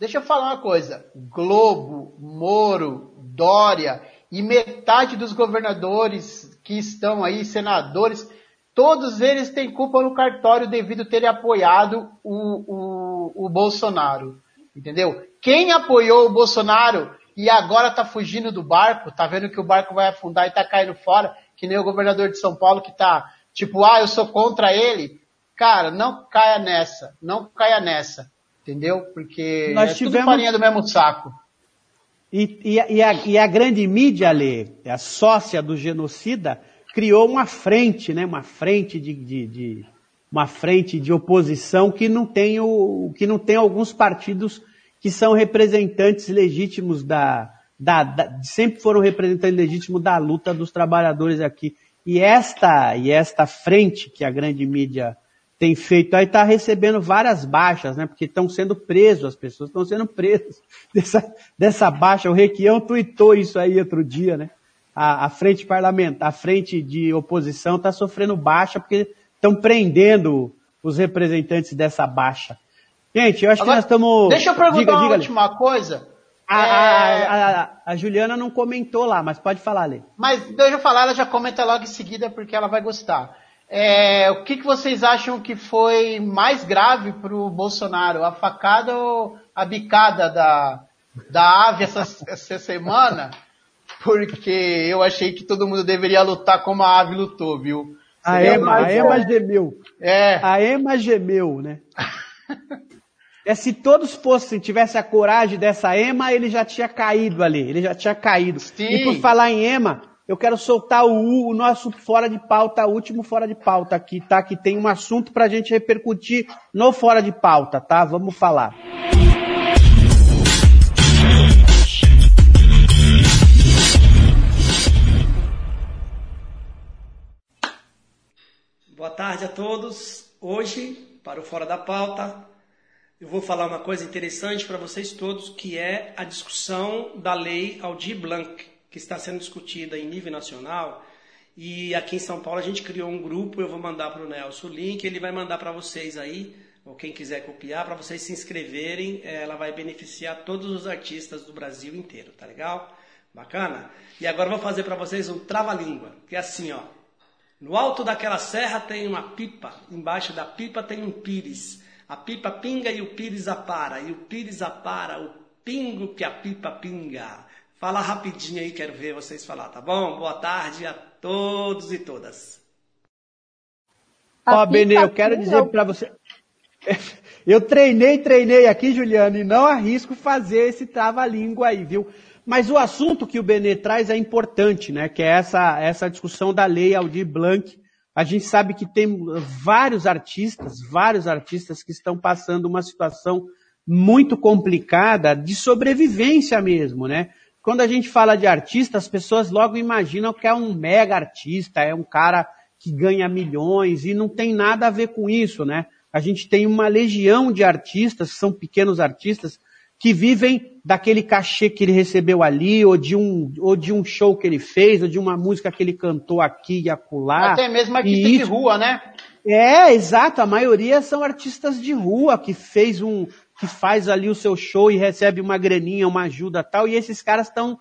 Speaker 4: Deixa eu falar uma coisa. Globo, Moro, Dória e metade dos governadores que estão aí, senadores, todos eles têm culpa no cartório devido a terem apoiado o, o, o Bolsonaro. Entendeu? Quem apoiou o Bolsonaro e agora tá fugindo do barco, tá vendo que o barco vai afundar e tá caindo fora, que nem o governador de São Paulo que tá tipo, ah, eu sou contra ele. Cara, não caia nessa. Não caia nessa. Entendeu? Porque
Speaker 2: Nós
Speaker 4: é tudo
Speaker 2: tivemos-
Speaker 4: farinha do mesmo saco.
Speaker 2: E, e a- e a, e a grande mídia, Lê, a sócia do genocida, criou uma frente, né? Uma frente de, de- de- uma frente de oposição que não tem o, que não tem alguns partidos que são representantes legítimos da, da, da- sempre foram representantes legítimos da luta dos trabalhadores aqui. E esta, e esta frente que a grande mídia tem feito aí está recebendo várias baixas, né? Porque estão sendo presos, as pessoas estão sendo presas dessa, dessa baixa. O Requião tuitou isso aí outro dia, né? A, a frente parlamentar, a frente de oposição está sofrendo baixa porque estão prendendo os representantes dessa baixa. Gente, eu acho
Speaker 4: Agora,
Speaker 2: que nós estamos.
Speaker 4: Deixa eu perguntar
Speaker 2: Diga,
Speaker 4: uma
Speaker 2: diga, Lê.
Speaker 4: última coisa.
Speaker 2: A,
Speaker 4: É,
Speaker 2: a- a- a Juliana não comentou lá, mas pode falar, Lê.
Speaker 4: Mas deixa eu falar, ela já comenta logo em seguida porque ela vai gostar. É, o que, que vocês acham que foi mais grave pro Bolsonaro? A facada ou a bicada da, da ave essa, essa semana? Porque eu achei que todo mundo deveria lutar como a ave lutou, viu?
Speaker 2: A Ema, a Ema gemeu.
Speaker 4: É,
Speaker 2: A Ema gemeu, né? É, se todos fossem, tivesse a coragem dessa Ema, ele já tinha caído ali, ele já tinha caído.
Speaker 4: Sim.
Speaker 2: E por falar em Ema, eu quero soltar o, o nosso fora de pauta, o último fora de pauta aqui, tá? Que tem um assunto pra gente repercutir no fora de pauta, tá? Vamos falar.
Speaker 9: Boa tarde a todos. Hoje, para o Fora da Pauta, eu vou falar uma coisa interessante para vocês todos, que é a discussão da lei Aldir Blanc, que está sendo discutida em nível nacional. E aqui em São Paulo a gente criou um grupo, eu vou mandar para o Nelson o link, ele vai mandar para vocês aí, ou quem quiser copiar, para vocês se inscreverem. Eh, Ela vai beneficiar todos os artistas do Brasil inteiro, tá legal? Bacana? E agora eu vou fazer para vocês um trava-língua, que é assim, ó. No alto daquela serra tem uma pipa, embaixo da pipa tem um pires. A pipa pinga e o pires apara, e o pires apara, o pingo que a pipa pinga. Fala rapidinho aí, quero ver vocês falar, tá bom? Boa tarde a todos e todas.
Speaker 2: Ó, Benê,
Speaker 3: pipa
Speaker 2: eu quero dizer pra você. Eu treinei, treinei aqui, Juliano, e não arrisco fazer esse trava-língua aí, viu? Mas o assunto que o Benê traz é importante, né? Que é essa, essa discussão da lei Aldir Blanc. A gente sabe que tem vários artistas, vários artistas que estão passando uma situação muito complicada de sobrevivência mesmo, né? Quando a gente fala de artista, as pessoas logo imaginam que é um mega artista, é um cara que ganha milhões e não tem nada a ver com isso, né? A gente tem uma legião de artistas, são pequenos artistas, que vivem daquele cachê que ele recebeu ali, ou de um, ou de um show que ele fez, ou de uma música que ele cantou aqui e acolá.
Speaker 4: até mesmo artista
Speaker 2: E
Speaker 4: de
Speaker 2: isso-
Speaker 4: rua, né?
Speaker 2: É, exato. A maioria são artistas de rua que fez um, que faz ali o seu show e recebe uma graninha, uma ajuda tal. E esses caras estão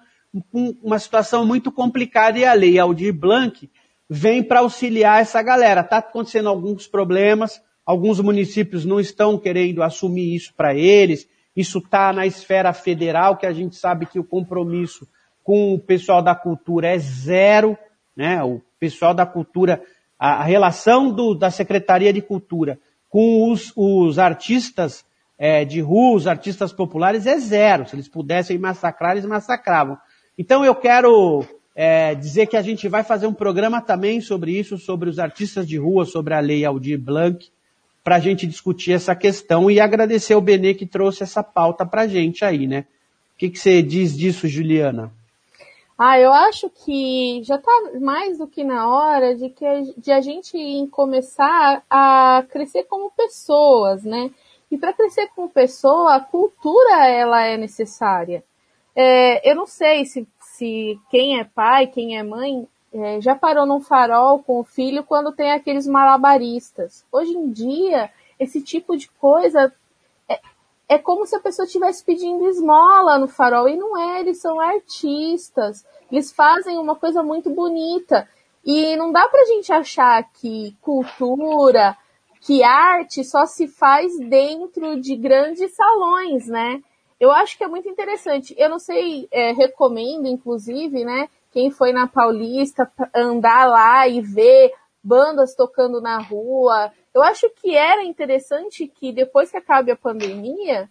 Speaker 2: com uma situação muito complicada e a lei Aldir Blanc vem para auxiliar essa galera. Tá acontecendo alguns problemas, Alguns municípios não estão querendo assumir isso para eles. Isso está na esfera federal, que a gente sabe que o compromisso com o pessoal da cultura é zero, né? O pessoal da cultura, a, relação do, da Secretaria de Cultura com os, os artistas é, de rua, os artistas populares, é zero. Se eles pudessem massacrar, eles massacravam. Então eu quero é, dizer que a gente vai fazer um programa também sobre isso, sobre os artistas de rua, sobre a lei Aldir Blanc, para a gente discutir essa questão e agradecer ao Benê que trouxe essa pauta para a gente aí, né? O que, que você diz disso, Juliana?
Speaker 3: Ah, eu acho que já está mais do que na hora de que de a gente começar a crescer como pessoas, né? E para crescer como pessoa, a cultura ela é necessária. É, eu não sei se, se quem é pai, quem é mãe, é, já parou num farol com o filho quando tem aqueles malabaristas. Hoje em dia, esse tipo de coisa é, é como se a pessoa estivesse pedindo esmola no farol. E não é, eles são artistas. Eles fazem uma coisa muito bonita. E não dá pra gente achar que cultura, que arte só se faz dentro de grandes salões, né? Eu acho que é muito interessante. Eu não sei, é, recomendo, inclusive, né? Quem foi na Paulista andar lá e ver bandas tocando na rua. Eu acho que era interessante que depois que acabe a pandemia,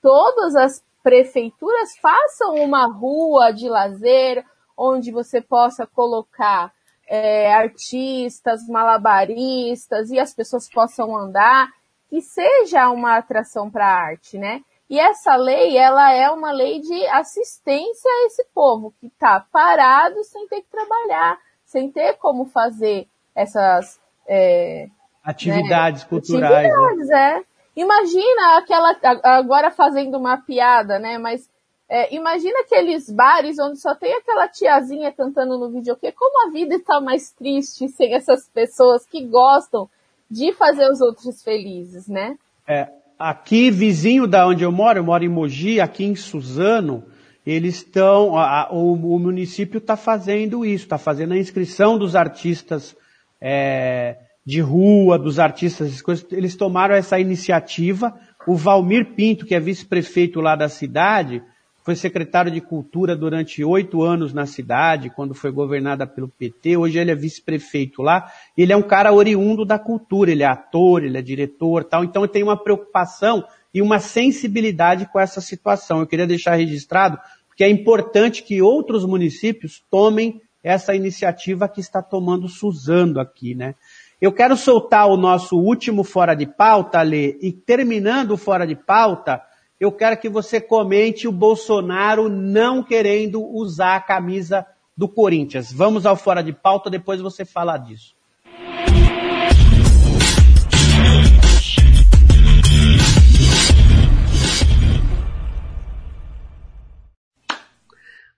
Speaker 3: todas as prefeituras façam uma rua de lazer onde você possa colocar é, artistas, malabaristas e as pessoas possam andar, que seja uma atração para a arte, né? E essa lei, ela é uma lei de assistência a esse povo que está parado sem ter que trabalhar, sem ter como fazer essas
Speaker 2: é, atividades né, culturais. Né? Atividades,
Speaker 3: né? é. Imagina aquela agora fazendo uma piada, né? Mas é, imagina aqueles bares onde só tem aquela tiazinha cantando no videokê. Como a vida está mais triste sem essas pessoas que gostam de fazer os outros felizes, né?
Speaker 2: É, aqui, vizinho da onde eu moro, eu moro em Mogi, aqui em Suzano, eles estão, o, o, município está fazendo isso, está fazendo a inscrição dos artistas é, de rua, dos artistas, eles tomaram essa iniciativa. O Valmir Pinto, que é vice-prefeito lá da cidade, foi secretário de Cultura durante oito anos na cidade, quando foi governada pelo PT. Hoje ele é vice-prefeito lá. Ele é um cara oriundo da cultura. Ele é ator, ele é diretor, tal. Então ele tem uma preocupação e uma sensibilidade com essa situação. Eu queria deixar registrado porque é importante que outros municípios tomem essa iniciativa que está tomando Suzano aqui, né? Eu quero soltar o nosso último fora de pauta, Lê, e terminando o fora de pauta, eu quero que você comente o Bolsonaro não querendo usar a camisa do Corinthians. Vamos ao fora de pauta, depois você fala disso.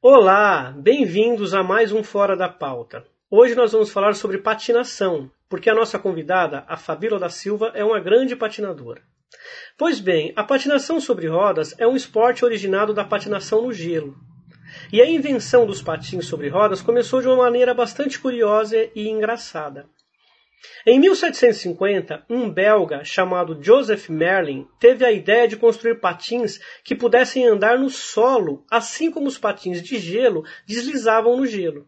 Speaker 10: Olá, bem-vindos a mais um Fora da Pauta. Hoje nós vamos falar sobre patinação, porque a nossa convidada, a Fabíola da Silva, é uma grande patinadora. Pois bem, a patinação sobre rodas é um esporte originado da patinação no gelo. E a invenção dos patins sobre rodas começou de uma maneira bastante curiosa e engraçada. Em 1750, um belga chamado Joseph Merlin teve a ideia de construir patins que pudessem andar no solo, assim como os patins de gelo deslizavam no gelo.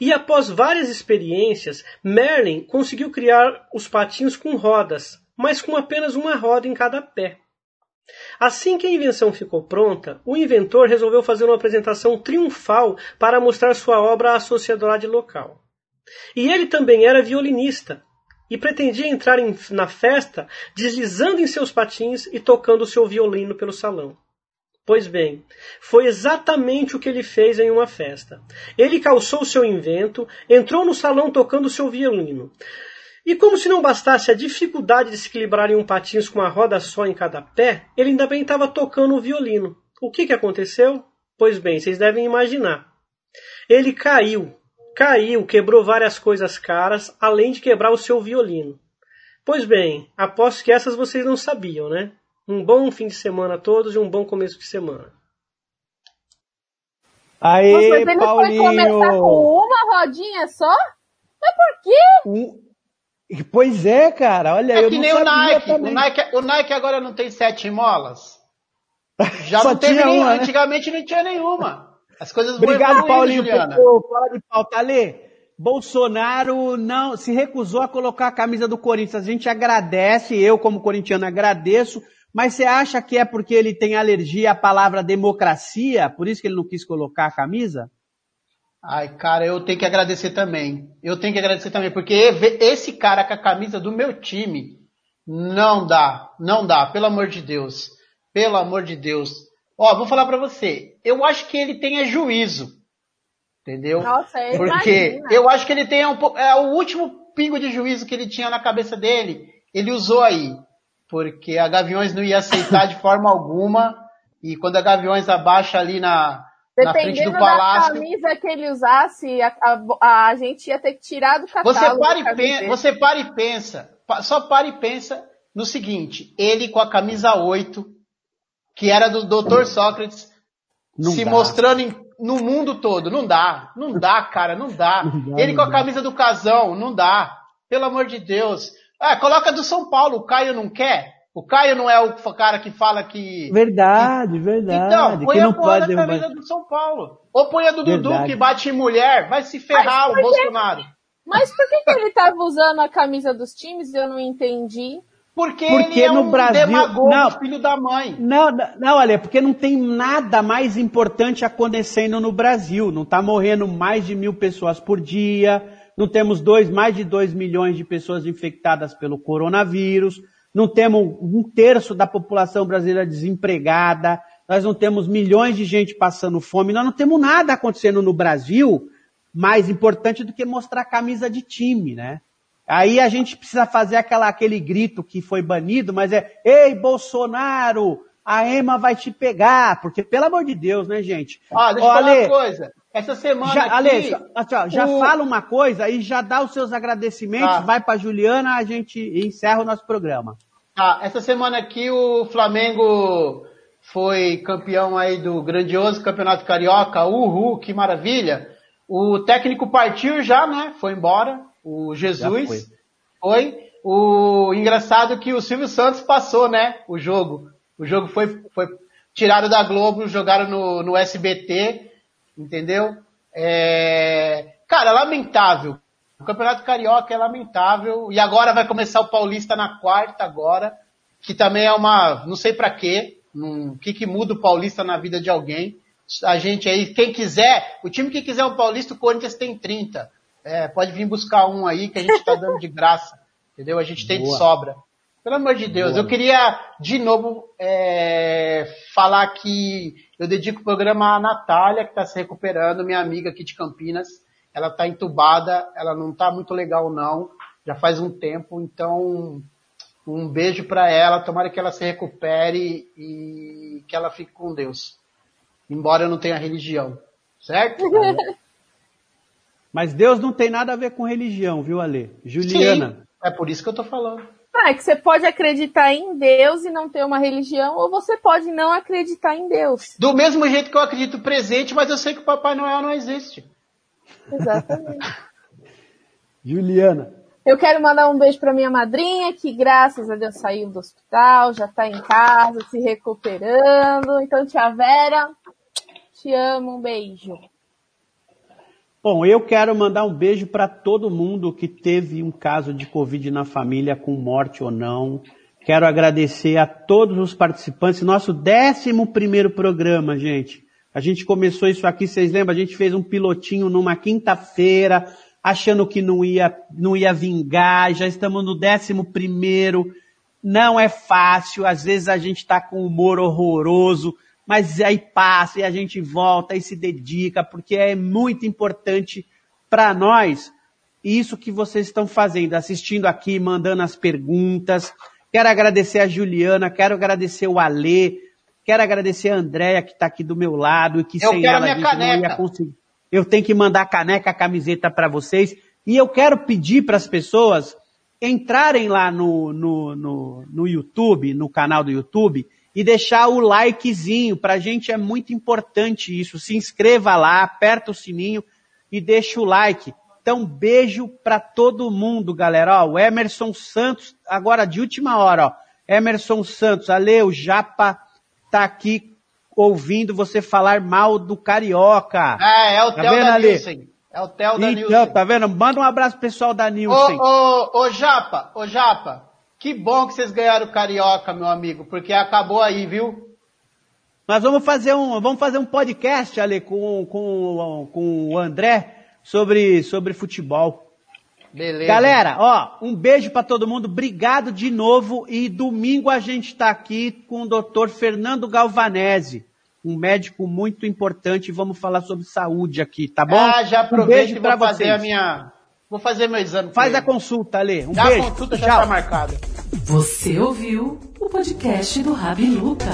Speaker 10: E após várias experiências, Merlin conseguiu criar os patins com rodas, mas com apenas uma roda em cada pé. Assim que a invenção ficou pronta, o inventor resolveu fazer uma apresentação triunfal para mostrar sua obra à sociedade local. E ele também era violinista e pretendia entrar em, na festa deslizando em seus patins e tocando seu violino pelo salão. Pois bem, foi exatamente o que ele fez em uma festa. Ele calçou seu invento, entrou no salão tocando seu violino. E como se não bastasse a dificuldade de se equilibrar em um patins com uma roda só em cada pé, ele ainda bem estava tocando o violino. O que, que aconteceu? Pois bem, vocês devem imaginar. Ele caiu, caiu, quebrou várias coisas caras, além de quebrar o seu violino. Pois bem, aposto que essas vocês não sabiam, né? Um bom fim de semana a todos e um bom começo de semana.
Speaker 2: Aê, Nossa, mas ele Paulinho!
Speaker 3: foi começar com uma rodinha só? Mas por quê?
Speaker 2: Um, Pois é, cara, olha,
Speaker 4: É
Speaker 2: eu
Speaker 4: que nem o Nike. O. Nike. O Nike agora não tem sete molas. Já
Speaker 2: Só
Speaker 4: não teve
Speaker 2: tinha
Speaker 4: nenhuma.
Speaker 2: uma, né?
Speaker 4: Antigamente não tinha nenhuma. As coisas vão
Speaker 2: Obrigado,
Speaker 4: evoluindo,
Speaker 2: Paulinho,
Speaker 4: Juliana.
Speaker 2: fora de pauta. Ale, Bolsonaro não se recusou a colocar a camisa do Corinthians. A gente agradece, eu como corintiano agradeço, mas você acha que é porque ele tem alergia à palavra democracia, por isso que ele não quis colocar a camisa?
Speaker 4: Ai, cara, eu tenho que agradecer também. Eu tenho que agradecer também, porque esse cara com a camisa do meu time não dá, não dá, pelo amor de Deus. Pelo amor de Deus. Ó, vou falar pra você. Eu acho que ele tenha juízo. Entendeu?
Speaker 7: Nossa, eu
Speaker 4: Porque
Speaker 7: imagino.
Speaker 4: eu acho que ele tem um pouco. É o último pingo de juízo que ele tinha na cabeça dele. Ele usou aí. Porque a Gaviões não ia aceitar de forma alguma. E quando a Gaviões abaixa ali na,
Speaker 7: Dependendo
Speaker 4: do
Speaker 7: da
Speaker 4: palácio.
Speaker 7: camisa que ele usasse, a, a- a gente ia ter que tirar do catálogo.
Speaker 4: Você para, e pensa, você para e pensa, só para e pensa no seguinte, ele com a camisa 8, que era do Dr. Sócrates,
Speaker 2: Não
Speaker 4: se
Speaker 2: dá.
Speaker 4: mostrando em- no mundo todo, não dá, não dá, cara, não dá.
Speaker 2: Não dá,
Speaker 4: ele com a
Speaker 2: dá.
Speaker 4: camisa do Casão, não dá, pelo amor de Deus. Ah, coloca do São Paulo, o Caio não quer? O Caio não é o cara que fala que...
Speaker 2: Verdade, verdade.
Speaker 4: Então, põe
Speaker 2: que
Speaker 4: a
Speaker 2: não
Speaker 4: porra
Speaker 2: pode
Speaker 4: da
Speaker 2: derrubar.
Speaker 4: camisa do São Paulo. Ou põe a do Dudu,
Speaker 2: Verdade.
Speaker 4: que bate em mulher, vai se ferrar o Bolsonaro.
Speaker 7: Mas por que, que ele estava usando a camisa dos times? Eu não entendi.
Speaker 4: Porque,
Speaker 2: Porque
Speaker 4: ele é
Speaker 2: no
Speaker 4: um
Speaker 2: Brasil-
Speaker 4: demagogo,
Speaker 2: não.
Speaker 4: filho da mãe.
Speaker 2: Não, não, não, olha, porque não tem nada mais importante acontecendo no Brasil. Não está morrendo mais de mil pessoas por dia, não temos dois, mais de dois milhões de pessoas infectadas pelo coronavírus, não temos um terço da população brasileira desempregada, nós não temos milhões de gente passando fome, nós não temos nada acontecendo no Brasil mais importante do que mostrar a camisa de time, né? Aí a gente precisa fazer aquela, aquele grito que foi banido, mas é, ei, Bolsonaro, a Ema vai te pegar, porque pelo amor de Deus, né, gente?
Speaker 4: Ó, deixa
Speaker 2: Ó,
Speaker 4: eu falar uma coisa. Essa semana
Speaker 2: já,
Speaker 4: aqui...
Speaker 2: Ale, só- ó, já
Speaker 4: o-
Speaker 2: fala uma coisa e já dá os seus agradecimentos,
Speaker 4: Tá.
Speaker 2: vai pra Juliana, a gente encerra o nosso programa.
Speaker 4: Tá, essa semana aqui o Flamengo foi campeão aí do grandioso Campeonato Carioca. Uhul, que maravilha. O técnico partiu já, né? Foi embora. O Jesus.
Speaker 2: foi.
Speaker 4: Foi. O engraçado que o Silvio Santos passou, né? O jogo. O jogo foi, foi tirado da Globo, jogaram no, no SBT, entendeu? É... Cara, lamentável. O Campeonato Carioca é lamentável. E agora vai começar o Paulista na quarta agora, que também é uma, não sei pra quê, o que que muda o Paulista na vida de alguém. A gente aí, quem quiser, o time que quiser um Paulista, o Corinthians tem 30. É, pode vir buscar um aí que a gente tá dando de graça. Entendeu? A gente tem de
Speaker 2: Boa.
Speaker 4: sobra. Pelo amor de Deus,
Speaker 2: Boa.
Speaker 4: eu queria de novo é, falar que eu dedico o programa à Natália, que está se recuperando, minha amiga aqui de Campinas. Ela está entubada, ela não está muito legal não, já faz um tempo, então um beijo para ela, tomara que ela se recupere e que ela fique com Deus. Embora eu não tenha religião, certo?
Speaker 2: Mas Deus não tem nada a ver com religião, viu, Ale? Juliana.
Speaker 4: Sim, é por isso que eu tô falando.
Speaker 7: Ah, é que você pode acreditar em Deus e não ter uma religião, ou você pode não acreditar em Deus.
Speaker 4: Do mesmo jeito que eu acredito presente, mas eu sei que o Papai Noel não existe.
Speaker 7: Exatamente.
Speaker 2: Juliana.
Speaker 7: Eu quero mandar um beijo para minha madrinha, que graças a Deus saiu do hospital, já tá em casa, se recuperando. Então, tia Vera, te amo, um beijo.
Speaker 2: Bom, eu quero mandar um beijo para todo mundo que teve um caso de Covid na família, com morte ou não. Quero agradecer a todos os participantes. Nosso décimo primeiro programa, gente. A gente começou isso aqui, vocês lembram? A gente fez um pilotinho numa quinta-feira, achando que não ia, não ia vingar. Já estamos no décimo primeiro. Não é fácil. Às vezes a gente está com humor horroroso mas aí passa e a gente volta e se dedica, porque é muito importante para nós isso que vocês estão fazendo, assistindo aqui, mandando as perguntas. Quero agradecer a Juliana, quero agradecer o Alê, quero agradecer a Andréia que está aqui do meu lado e que
Speaker 4: Eu
Speaker 2: sem
Speaker 4: a
Speaker 2: ela a gente não ia conseguir. Eu tenho que mandar caneca, a camiseta para vocês. E eu quero pedir para as pessoas entrarem lá no, no, no, no YouTube, no canal do YouTube, e deixar o likezinho. Pra gente é muito importante isso. Se inscreva lá, aperta o sininho e deixa o like. Então, beijo pra todo mundo, galera. Ó, o Emerson Santos, agora de última hora, ó. Emerson Santos, Ale, o Japa tá aqui ouvindo você falar mal do Carioca.
Speaker 4: É, é o
Speaker 2: Tá
Speaker 4: Theo da
Speaker 2: Ale?
Speaker 4: Nielsen. É o Theo da
Speaker 2: Então,
Speaker 4: Nielsen.
Speaker 2: tá vendo? Manda um abraço pessoal da Nilson.
Speaker 4: Ô, ô, ô, Japa, ô, Japa, que bom que vocês ganharam o Carioca, meu amigo, porque acabou aí, viu?
Speaker 2: Nós vamos fazer um, vamos fazer um podcast ali com, com, com o André sobre, sobre futebol.
Speaker 4: Beleza.
Speaker 2: Galera, ó, um beijo pra todo mundo, obrigado de novo e domingo a gente tá aqui com o Dr. Fernando Galvanese, um médico muito importante vamos falar sobre saúde aqui, tá bom?
Speaker 4: Ah, já
Speaker 2: um
Speaker 4: aproveito
Speaker 2: beijo
Speaker 4: e vou fazer
Speaker 2: vocês.
Speaker 4: a minha... Vou fazer meu exame.
Speaker 2: Faz
Speaker 4: ele.
Speaker 2: a consulta, Ale. Um
Speaker 4: Já
Speaker 2: beijo.
Speaker 4: a consulta já
Speaker 2: Tchau.
Speaker 4: tá marcada.
Speaker 1: Você ouviu o podcast do Rabi Luca.